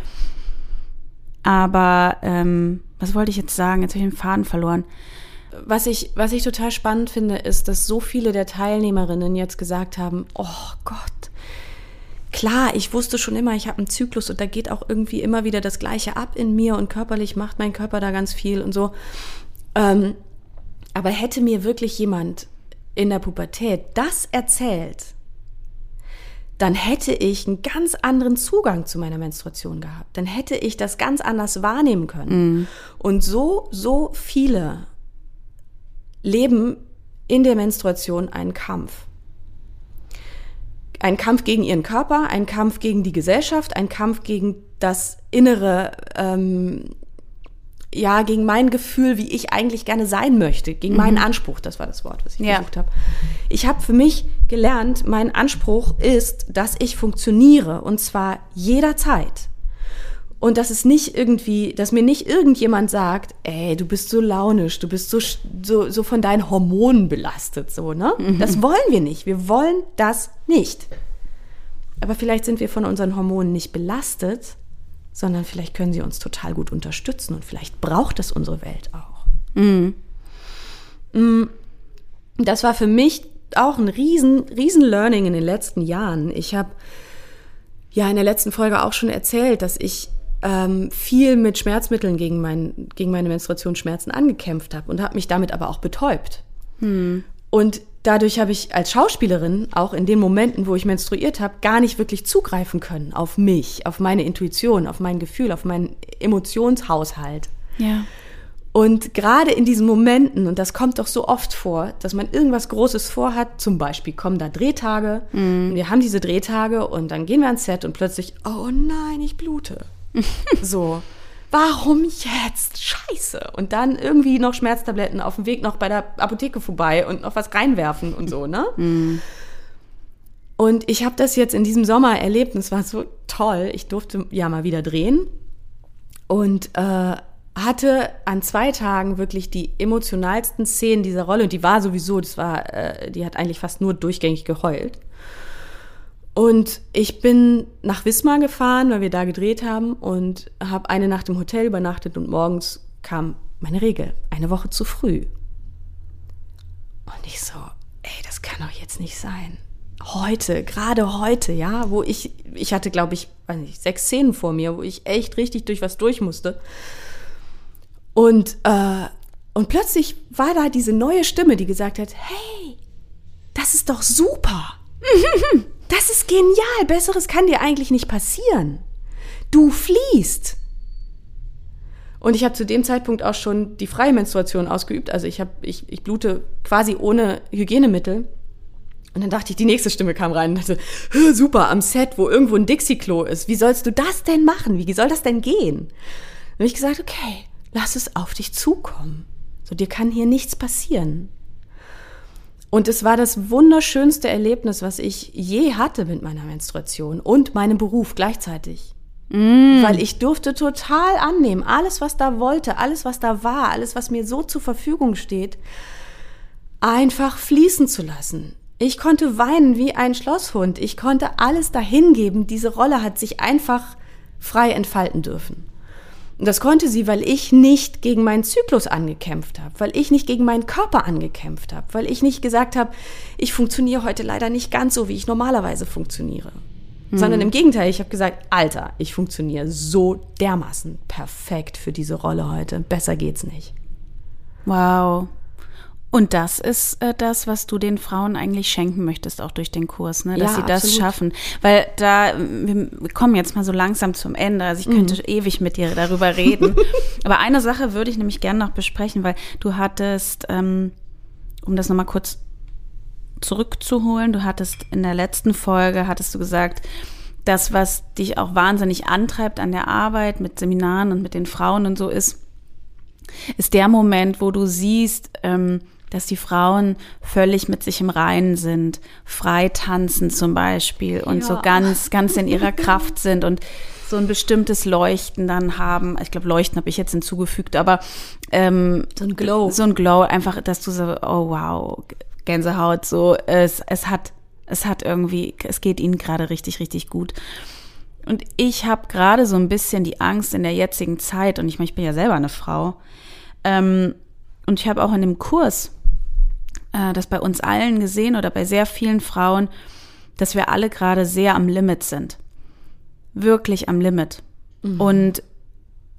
aber ähm, was wollte ich jetzt sagen? Jetzt habe ich den Faden verloren.
Was ich, was ich total spannend finde, ist, dass so viele der Teilnehmerinnen jetzt gesagt haben, oh Gott, klar, ich wusste schon immer, ich habe einen Zyklus und da geht auch irgendwie immer wieder das Gleiche ab in mir und körperlich macht mein Körper da ganz viel und so. Ähm, aber hätte mir wirklich jemand in der Pubertät das erzählt, dann hätte ich einen ganz anderen Zugang zu meiner Menstruation gehabt. Dann hätte ich das ganz anders wahrnehmen können. Mm. Und so, so viele leben in der Menstruation einen Kampf ein Kampf gegen ihren Körper, ein Kampf gegen die Gesellschaft, ein Kampf gegen das innere, ähm, ja, gegen mein Gefühl, wie ich eigentlich gerne sein möchte, gegen mhm. meinen Anspruch, das war das Wort, was ich ja. gesucht habe. Ich habe für mich gelernt, mein Anspruch ist, dass ich funktioniere und zwar jederzeit. Und dass es nicht irgendwie, dass mir nicht irgendjemand sagt, ey, du bist so launisch, du bist so, so, so von deinen Hormonen belastet, so, ne? Mhm. Das wollen wir nicht. Wir wollen das nicht. Aber vielleicht sind wir von unseren Hormonen nicht belastet, sondern vielleicht können sie uns total gut unterstützen und vielleicht braucht es unsere Welt auch. Mhm. Mm. Das war für mich auch ein riesen, riesen Learning in den letzten Jahren. Ich habe ja in der letzten Folge auch schon erzählt, dass ich ähm, viel mit Schmerzmitteln gegen, mein, gegen meine Menstruationsschmerzen angekämpft habe und habe mich damit aber auch betäubt. Hm. Und dadurch habe ich als Schauspielerin auch in den Momenten, wo ich menstruiert habe, gar nicht wirklich zugreifen können auf mich, auf meine Intuition, auf mein Gefühl, auf meinen Emotionshaushalt.
Ja.
Und gerade in diesen Momenten, und das kommt doch so oft vor, dass man irgendwas Großes vorhat, zum Beispiel kommen da Drehtage, mm. und wir haben diese Drehtage und dann gehen wir ans Set und plötzlich, oh nein, ich blute. So, warum jetzt? Scheiße. Und dann irgendwie noch Schmerztabletten auf dem Weg noch bei der Apotheke vorbei und noch was reinwerfen und so, ne? Mhm. Und ich habe das jetzt in diesem Sommer erlebt und es war so toll. Ich durfte ja mal wieder drehen und äh, hatte an zwei Tagen wirklich die emotionalsten Szenen dieser Rolle und die war sowieso, das war, äh, die hat eigentlich fast nur durchgängig geheult. Und ich bin nach Wismar gefahren, weil wir da gedreht haben und habe eine Nacht im Hotel übernachtet und morgens kam meine Regel, eine Woche zu früh. Und ich so, ey, das kann doch jetzt nicht sein. Heute, gerade heute, ja, wo ich, ich hatte, glaube ich, weiß nicht, sechs Szenen vor mir, wo ich echt richtig durch was durch musste. Und, äh, und plötzlich war da diese neue Stimme, die gesagt hat, hey, das ist doch super. Das ist genial. Besseres kann dir eigentlich nicht passieren. Du fließt. Und ich habe zu dem Zeitpunkt auch schon die freie Menstruation ausgeübt. Also ich, hab, ich, ich blute quasi ohne Hygienemittel. Und dann dachte ich, die nächste Stimme kam rein und dachte, super, am Set, wo irgendwo ein Dixie-Klo ist. Wie sollst du das denn machen? Wie soll das denn gehen? Dann habe ich gesagt, okay, lass es auf dich zukommen. So, dir kann hier nichts passieren. Und es war das wunderschönste Erlebnis, was ich je hatte mit meiner Menstruation und meinem Beruf gleichzeitig. Mm. Weil ich durfte total annehmen, alles, was da wollte, alles, was da war, alles, was mir so zur Verfügung steht, einfach fließen zu lassen. Ich konnte weinen wie ein Schlosshund. Ich konnte alles dahingeben. Diese Rolle hat sich einfach frei entfalten dürfen. Und das konnte sie, weil ich nicht gegen meinen Zyklus angekämpft habe, weil ich nicht gegen meinen Körper angekämpft habe, weil ich nicht gesagt habe, ich funktioniere heute leider nicht ganz so, wie ich normalerweise funktioniere. Mhm. Sondern im Gegenteil, ich habe gesagt, Alter, ich funktioniere so dermaßen perfekt für diese Rolle heute. Besser geht's nicht.
Wow. Und das ist äh, das, was du den Frauen eigentlich schenken möchtest, auch durch den Kurs, ne? dass ja, sie das absolut. schaffen. Weil da, wir kommen jetzt mal so langsam zum Ende. Also ich könnte mhm. ewig mit dir darüber reden. Aber eine Sache würde ich nämlich gerne noch besprechen, weil du hattest, ähm, um das nochmal kurz zurückzuholen, du hattest in der letzten Folge, hattest du gesagt, das, was dich auch wahnsinnig antreibt an der Arbeit mit Seminaren und mit den Frauen und so ist, ist der Moment, wo du siehst, ähm, dass die Frauen völlig mit sich im Reinen sind, frei tanzen zum Beispiel und ja. so ganz, ganz in ihrer Kraft sind und so ein bestimmtes Leuchten dann haben. Ich glaube, Leuchten habe ich jetzt hinzugefügt, aber ähm,
so ein Glow.
So ein Glow, einfach, dass du so, oh wow, Gänsehaut, so, es, es hat, es hat irgendwie, es geht ihnen gerade richtig, richtig gut. Und ich habe gerade so ein bisschen die Angst in der jetzigen Zeit, und ich meine, ich bin ja selber eine Frau, ähm, und ich habe auch in dem Kurs äh, das bei uns allen gesehen oder bei sehr vielen Frauen, dass wir alle gerade sehr am Limit sind. Wirklich am Limit. Mhm. Und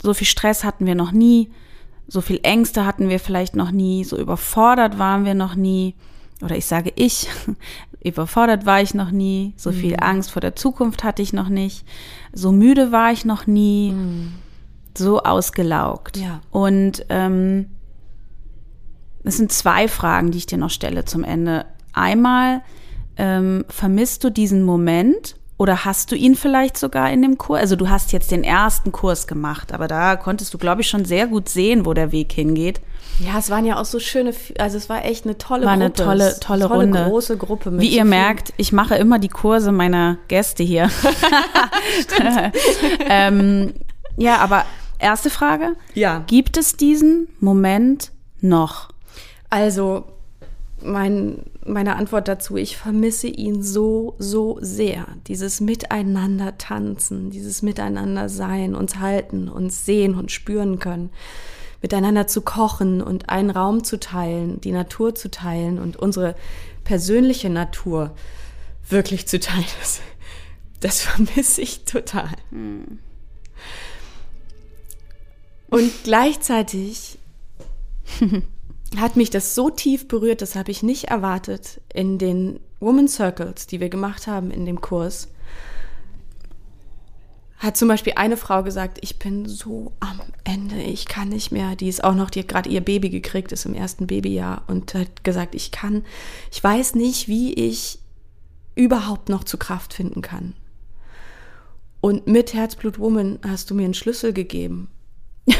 so viel Stress hatten wir noch nie, so viel Ängste hatten wir vielleicht noch nie, so überfordert waren wir noch nie. Oder ich sage ich, überfordert war ich noch nie, so viel mhm. Angst vor der Zukunft hatte ich noch nicht, so müde war ich noch nie, mhm. so ausgelaugt.
Ja.
Und ähm, es sind zwei Fragen, die ich dir noch stelle zum Ende. Einmal, ähm, vermisst du diesen Moment oder hast du ihn vielleicht sogar in dem Kurs? Also du hast jetzt den ersten Kurs gemacht, aber da konntest du, glaube ich, schon sehr gut sehen, wo der Weg hingeht.
Ja, es waren ja auch so schöne, also es war echt eine tolle
war
Gruppe.
War eine tolle, tolle, tolle Runde.
große Gruppe.
Mit Wie ihr merkt, ich mache immer die Kurse meiner Gäste hier. ähm, ja, aber erste Frage.
Ja.
Gibt es diesen Moment noch?
Also, mein, meine Antwort dazu, ich vermisse ihn so, so sehr. Dieses Miteinander tanzen, dieses Miteinander sein, uns halten, uns sehen und spüren können. Miteinander zu kochen und einen Raum zu teilen, die Natur zu teilen und unsere persönliche Natur wirklich zu teilen. Das, das vermisse ich total. Hm. Und gleichzeitig hat mich das so tief berührt, das habe ich nicht erwartet, in den Woman Circles, die wir gemacht haben in dem Kurs. Hat zum Beispiel eine Frau gesagt, ich bin so am Ende, ich kann nicht mehr. Die ist auch noch, die hat gerade ihr Baby gekriegt, ist im ersten Babyjahr und hat gesagt, ich kann, ich weiß nicht, wie ich überhaupt noch zu Kraft finden kann. Und mit Herzblut Woman hast du mir einen Schlüssel gegeben,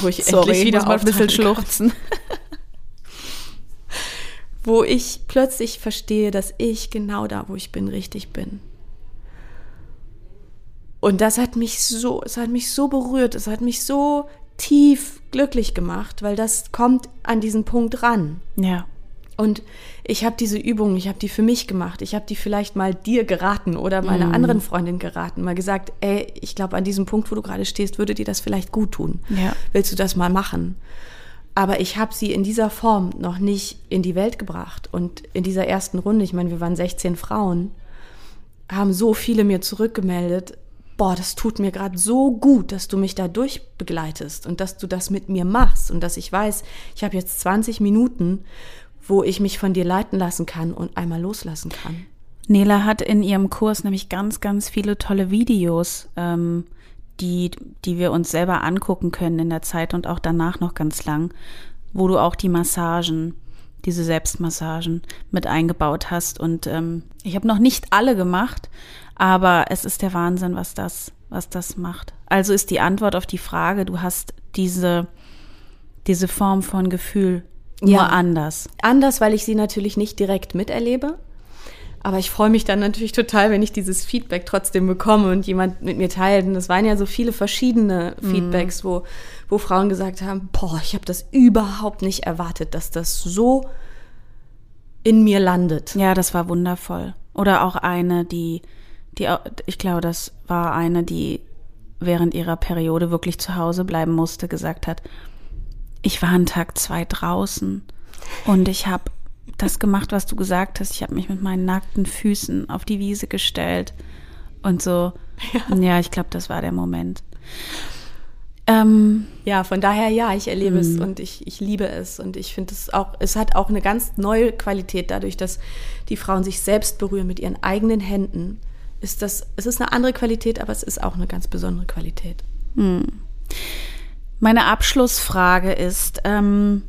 wo ich Sorry, endlich wieder
ich muss mal ein bisschen schluchzen. wo ich plötzlich verstehe, dass ich genau da, wo ich bin, richtig bin. Und das hat mich so, es hat mich so berührt, es hat mich so tief glücklich gemacht, weil das kommt an diesen Punkt ran.
Ja.
Und ich habe diese Übung, ich habe die für mich gemacht. Ich habe die vielleicht mal dir geraten oder meiner mm. anderen Freundin geraten, mal gesagt, ey, ich glaube, an diesem Punkt, wo du gerade stehst, würde dir das vielleicht gut tun.
Ja.
Willst du das mal machen? Aber ich habe sie in dieser Form noch nicht in die Welt gebracht. Und in dieser ersten Runde, ich meine, wir waren 16 Frauen, haben so viele mir zurückgemeldet, boah, das tut mir gerade so gut, dass du mich da durchbegleitest und dass du das mit mir machst und dass ich weiß, ich habe jetzt 20 Minuten, wo ich mich von dir leiten lassen kann und einmal loslassen kann.
Nela hat in ihrem Kurs nämlich ganz, ganz viele tolle Videos ähm, die, die wir uns selber angucken können in der Zeit und auch danach noch ganz lang, wo du auch die Massagen, diese Selbstmassagen mit eingebaut hast. Und ähm, ich habe noch nicht alle gemacht, aber es ist der Wahnsinn, was das, was das macht. Also ist die Antwort auf die Frage, du hast diese diese Form von Gefühl, nur
Ja.
anders.
Anders, weil ich sie natürlich nicht direkt miterlebe. Aber ich freue mich dann natürlich total, wenn ich dieses Feedback trotzdem bekomme und jemand mit mir teilt. Und es waren ja so viele verschiedene Feedbacks, wo, wo Frauen gesagt haben, boah, ich habe das überhaupt nicht erwartet, dass das so in mir landet.
Ja, das war wundervoll. Oder auch eine, die, die, ich glaube, das war eine, die während ihrer Periode wirklich zu Hause bleiben musste, gesagt hat, ich war an Tag zwei draußen und ich habe das gemacht, was du gesagt hast. Ich habe mich mit meinen nackten Füßen auf die Wiese gestellt und so. Ja, ich glaube, das war der Moment. Ähm,
Ja, von daher ja, ich erlebe es und ich, ich liebe es und ich finde es auch, es hat auch eine ganz neue Qualität dadurch, dass die Frauen sich selbst berühren mit ihren eigenen Händen. Ist das, es ist eine andere Qualität, aber es ist auch eine ganz besondere Qualität.
Meine Abschlussfrage ist, ähm,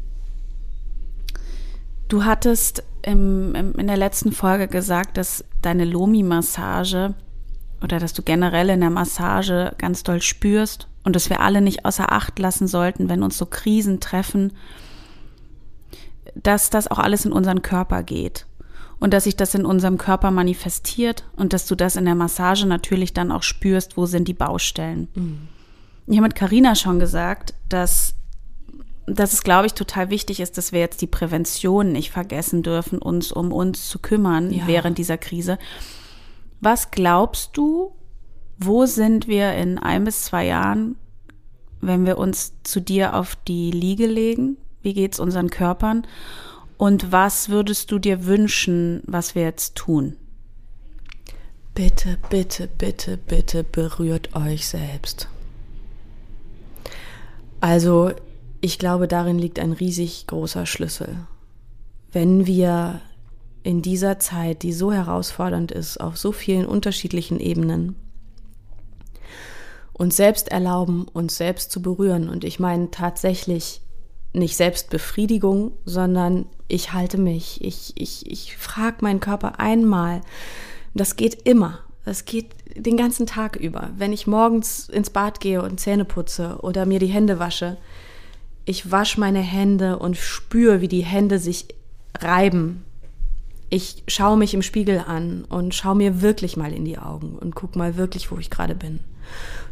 du hattest im, im, in der letzten Folge gesagt, dass deine Lomi-Massage oder dass du generell in der Massage ganz doll spürst und dass wir alle nicht außer Acht lassen sollten, wenn uns so Krisen treffen, dass das auch alles in unseren Körper geht und dass sich das in unserem Körper manifestiert und dass du das in der Massage natürlich dann auch spürst, wo sind die Baustellen. Ich habe mit Carina schon gesagt, dass, dass es, glaube ich, total wichtig ist, dass wir jetzt die Prävention nicht vergessen dürfen, uns um uns zu kümmern
Ja.
während dieser Krise. Was glaubst du, wo sind wir in ein bis zwei Jahren, wenn wir uns zu dir auf die Liege legen? Wie geht's unseren Körpern? Und was würdest du dir wünschen, was wir jetzt tun?
Bitte, bitte, bitte, bitte berührt euch selbst. Also, ich glaube, darin liegt ein riesig großer Schlüssel. Wenn wir in dieser Zeit, die so herausfordernd ist, auf so vielen unterschiedlichen Ebenen, uns selbst erlauben, uns selbst zu berühren. Und ich meine tatsächlich nicht Selbstbefriedigung, sondern ich halte mich, ich, ich, ich frage meinen Körper einmal. Das geht immer. Das geht den ganzen Tag über. Wenn ich morgens ins Bad gehe und Zähne putze oder mir die Hände wasche, ich wasche meine Hände und spüre, wie die Hände sich reiben. Ich schaue mich im Spiegel an und schaue mir wirklich mal in die Augen und guck mal wirklich, wo ich gerade bin.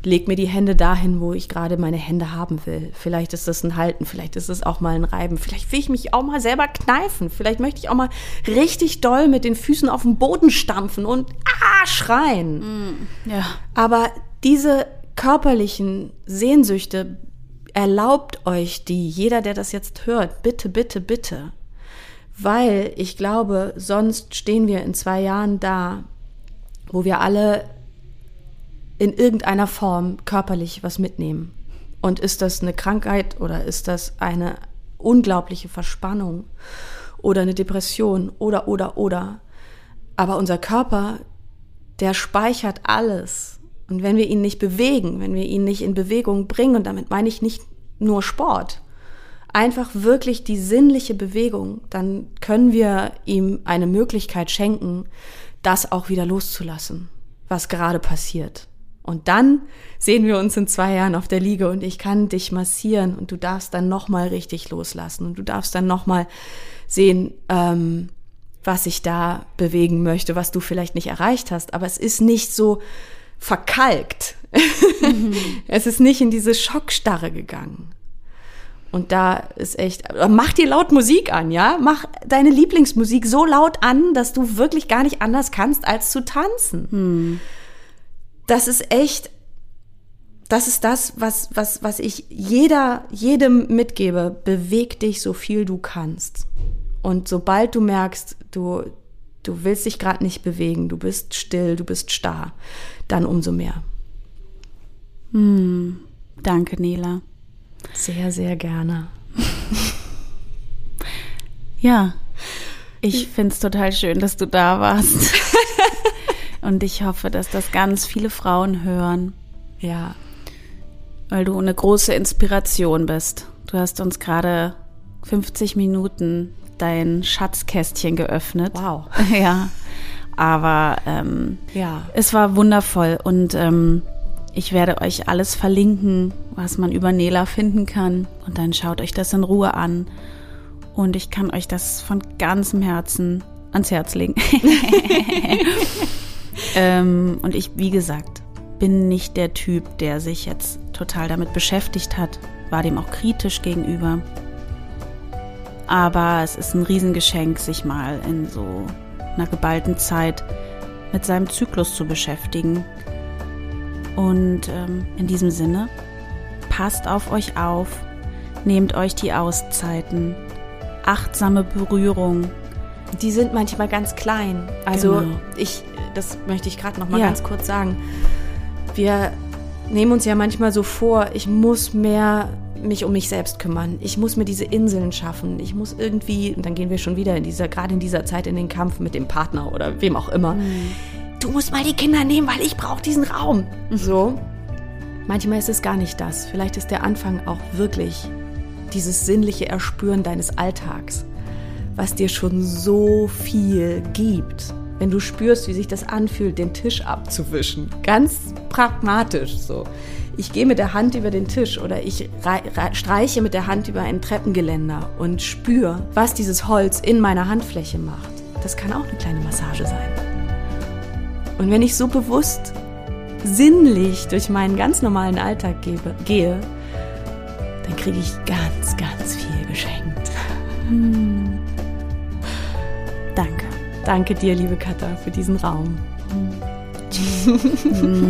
Leg mir die Hände dahin, wo ich gerade meine Hände haben will. Vielleicht ist das ein Halten, vielleicht ist es auch mal ein Reiben. Vielleicht will ich mich auch mal selber kneifen. Vielleicht möchte ich auch mal richtig doll mit den Füßen auf den Boden stampfen und ah, schreien.
Ja.
Aber diese körperlichen Sehnsüchte, erlaubt euch die, jeder, der das jetzt hört, bitte, bitte, bitte. Weil ich glaube, sonst stehen wir in zwei Jahren da, wo wir alle in irgendeiner Form körperlich was mitnehmen. Und ist das eine Krankheit oder ist das eine unglaubliche Verspannung oder eine Depression oder, oder, oder. Aber unser Körper, der speichert alles. Und wenn wir ihn nicht bewegen, wenn wir ihn nicht in Bewegung bringen, und damit meine ich nicht nur Sport, einfach wirklich die sinnliche Bewegung, dann können wir ihm eine Möglichkeit schenken, das auch wieder loszulassen, was gerade passiert. Und dann sehen wir uns in zwei Jahren auf der Liege und ich kann dich massieren und du darfst dann nochmal richtig loslassen und du darfst dann nochmal sehen, ähm, was ich da bewegen möchte, was du vielleicht nicht erreicht hast. Aber es ist nicht so verkalkt. es ist nicht in diese Schockstarre gegangen. Und da ist echt, mach dir laut Musik an, ja? Mach deine Lieblingsmusik so laut an, dass du wirklich gar nicht anders kannst, als zu tanzen. Das ist echt, das ist das, was, was, was ich jeder, jedem mitgebe. Beweg dich so viel du kannst. Und sobald du merkst, du, du willst dich gerade nicht bewegen, du bist still, du bist starr, dann umso mehr.
Danke, Nela.
Sehr, sehr gerne.
Ja, ich finde es total schön, dass du da warst. Und ich hoffe, dass das ganz viele Frauen hören,
Ja,
weil du eine große Inspiration bist. Du hast uns gerade 50 Minuten dein Schatzkästchen geöffnet.
wow.
Ja, aber ähm,
Ja,
es war wundervoll und ähm, Ich werde euch alles verlinken, was man über Nela finden kann. Und dann schaut euch das in Ruhe an. Und ich kann euch das von ganzem Herzen ans Herz legen. ähm, und ich, wie gesagt, bin nicht der Typ, der sich jetzt total damit beschäftigt hat, war dem auch kritisch gegenüber. Aber es ist ein Riesengeschenk, sich mal in so einer geballten Zeit mit seinem Zyklus zu beschäftigen und ähm, in diesem Sinne, passt auf euch auf, nehmt euch die Auszeiten, achtsame Berührung.
Die sind manchmal ganz klein. Also genau. ich, das möchte ich gerade noch mal ja. ganz kurz sagen. Wir nehmen uns ja manchmal so vor, ich muss mehr mich um mich selbst kümmern. Ich muss mir diese Inseln schaffen. Ich muss irgendwie, und dann gehen wir schon wieder in dieser, gerade in dieser Zeit in den Kampf mit dem Partner oder wem auch immer. Mhm du musst mal die Kinder nehmen, weil ich brauche diesen Raum. So. Manchmal ist es gar nicht das. Vielleicht ist der Anfang auch wirklich dieses sinnliche Erspüren deines Alltags, was dir schon so viel gibt. Wenn du spürst, wie sich das anfühlt, den Tisch abzuwischen. Ganz pragmatisch so. Ich gehe mit der Hand über den Tisch oder ich streiche mit der Hand über ein Treppengeländer und spüre, was dieses Holz in meiner Handfläche macht. Das kann auch eine kleine Massage sein. Und wenn ich so bewusst, sinnlich durch meinen ganz normalen Alltag gebe, gehe, dann kriege ich ganz, ganz viel geschenkt. Hm. Danke. Danke dir, liebe Katha, für diesen Raum. Hm.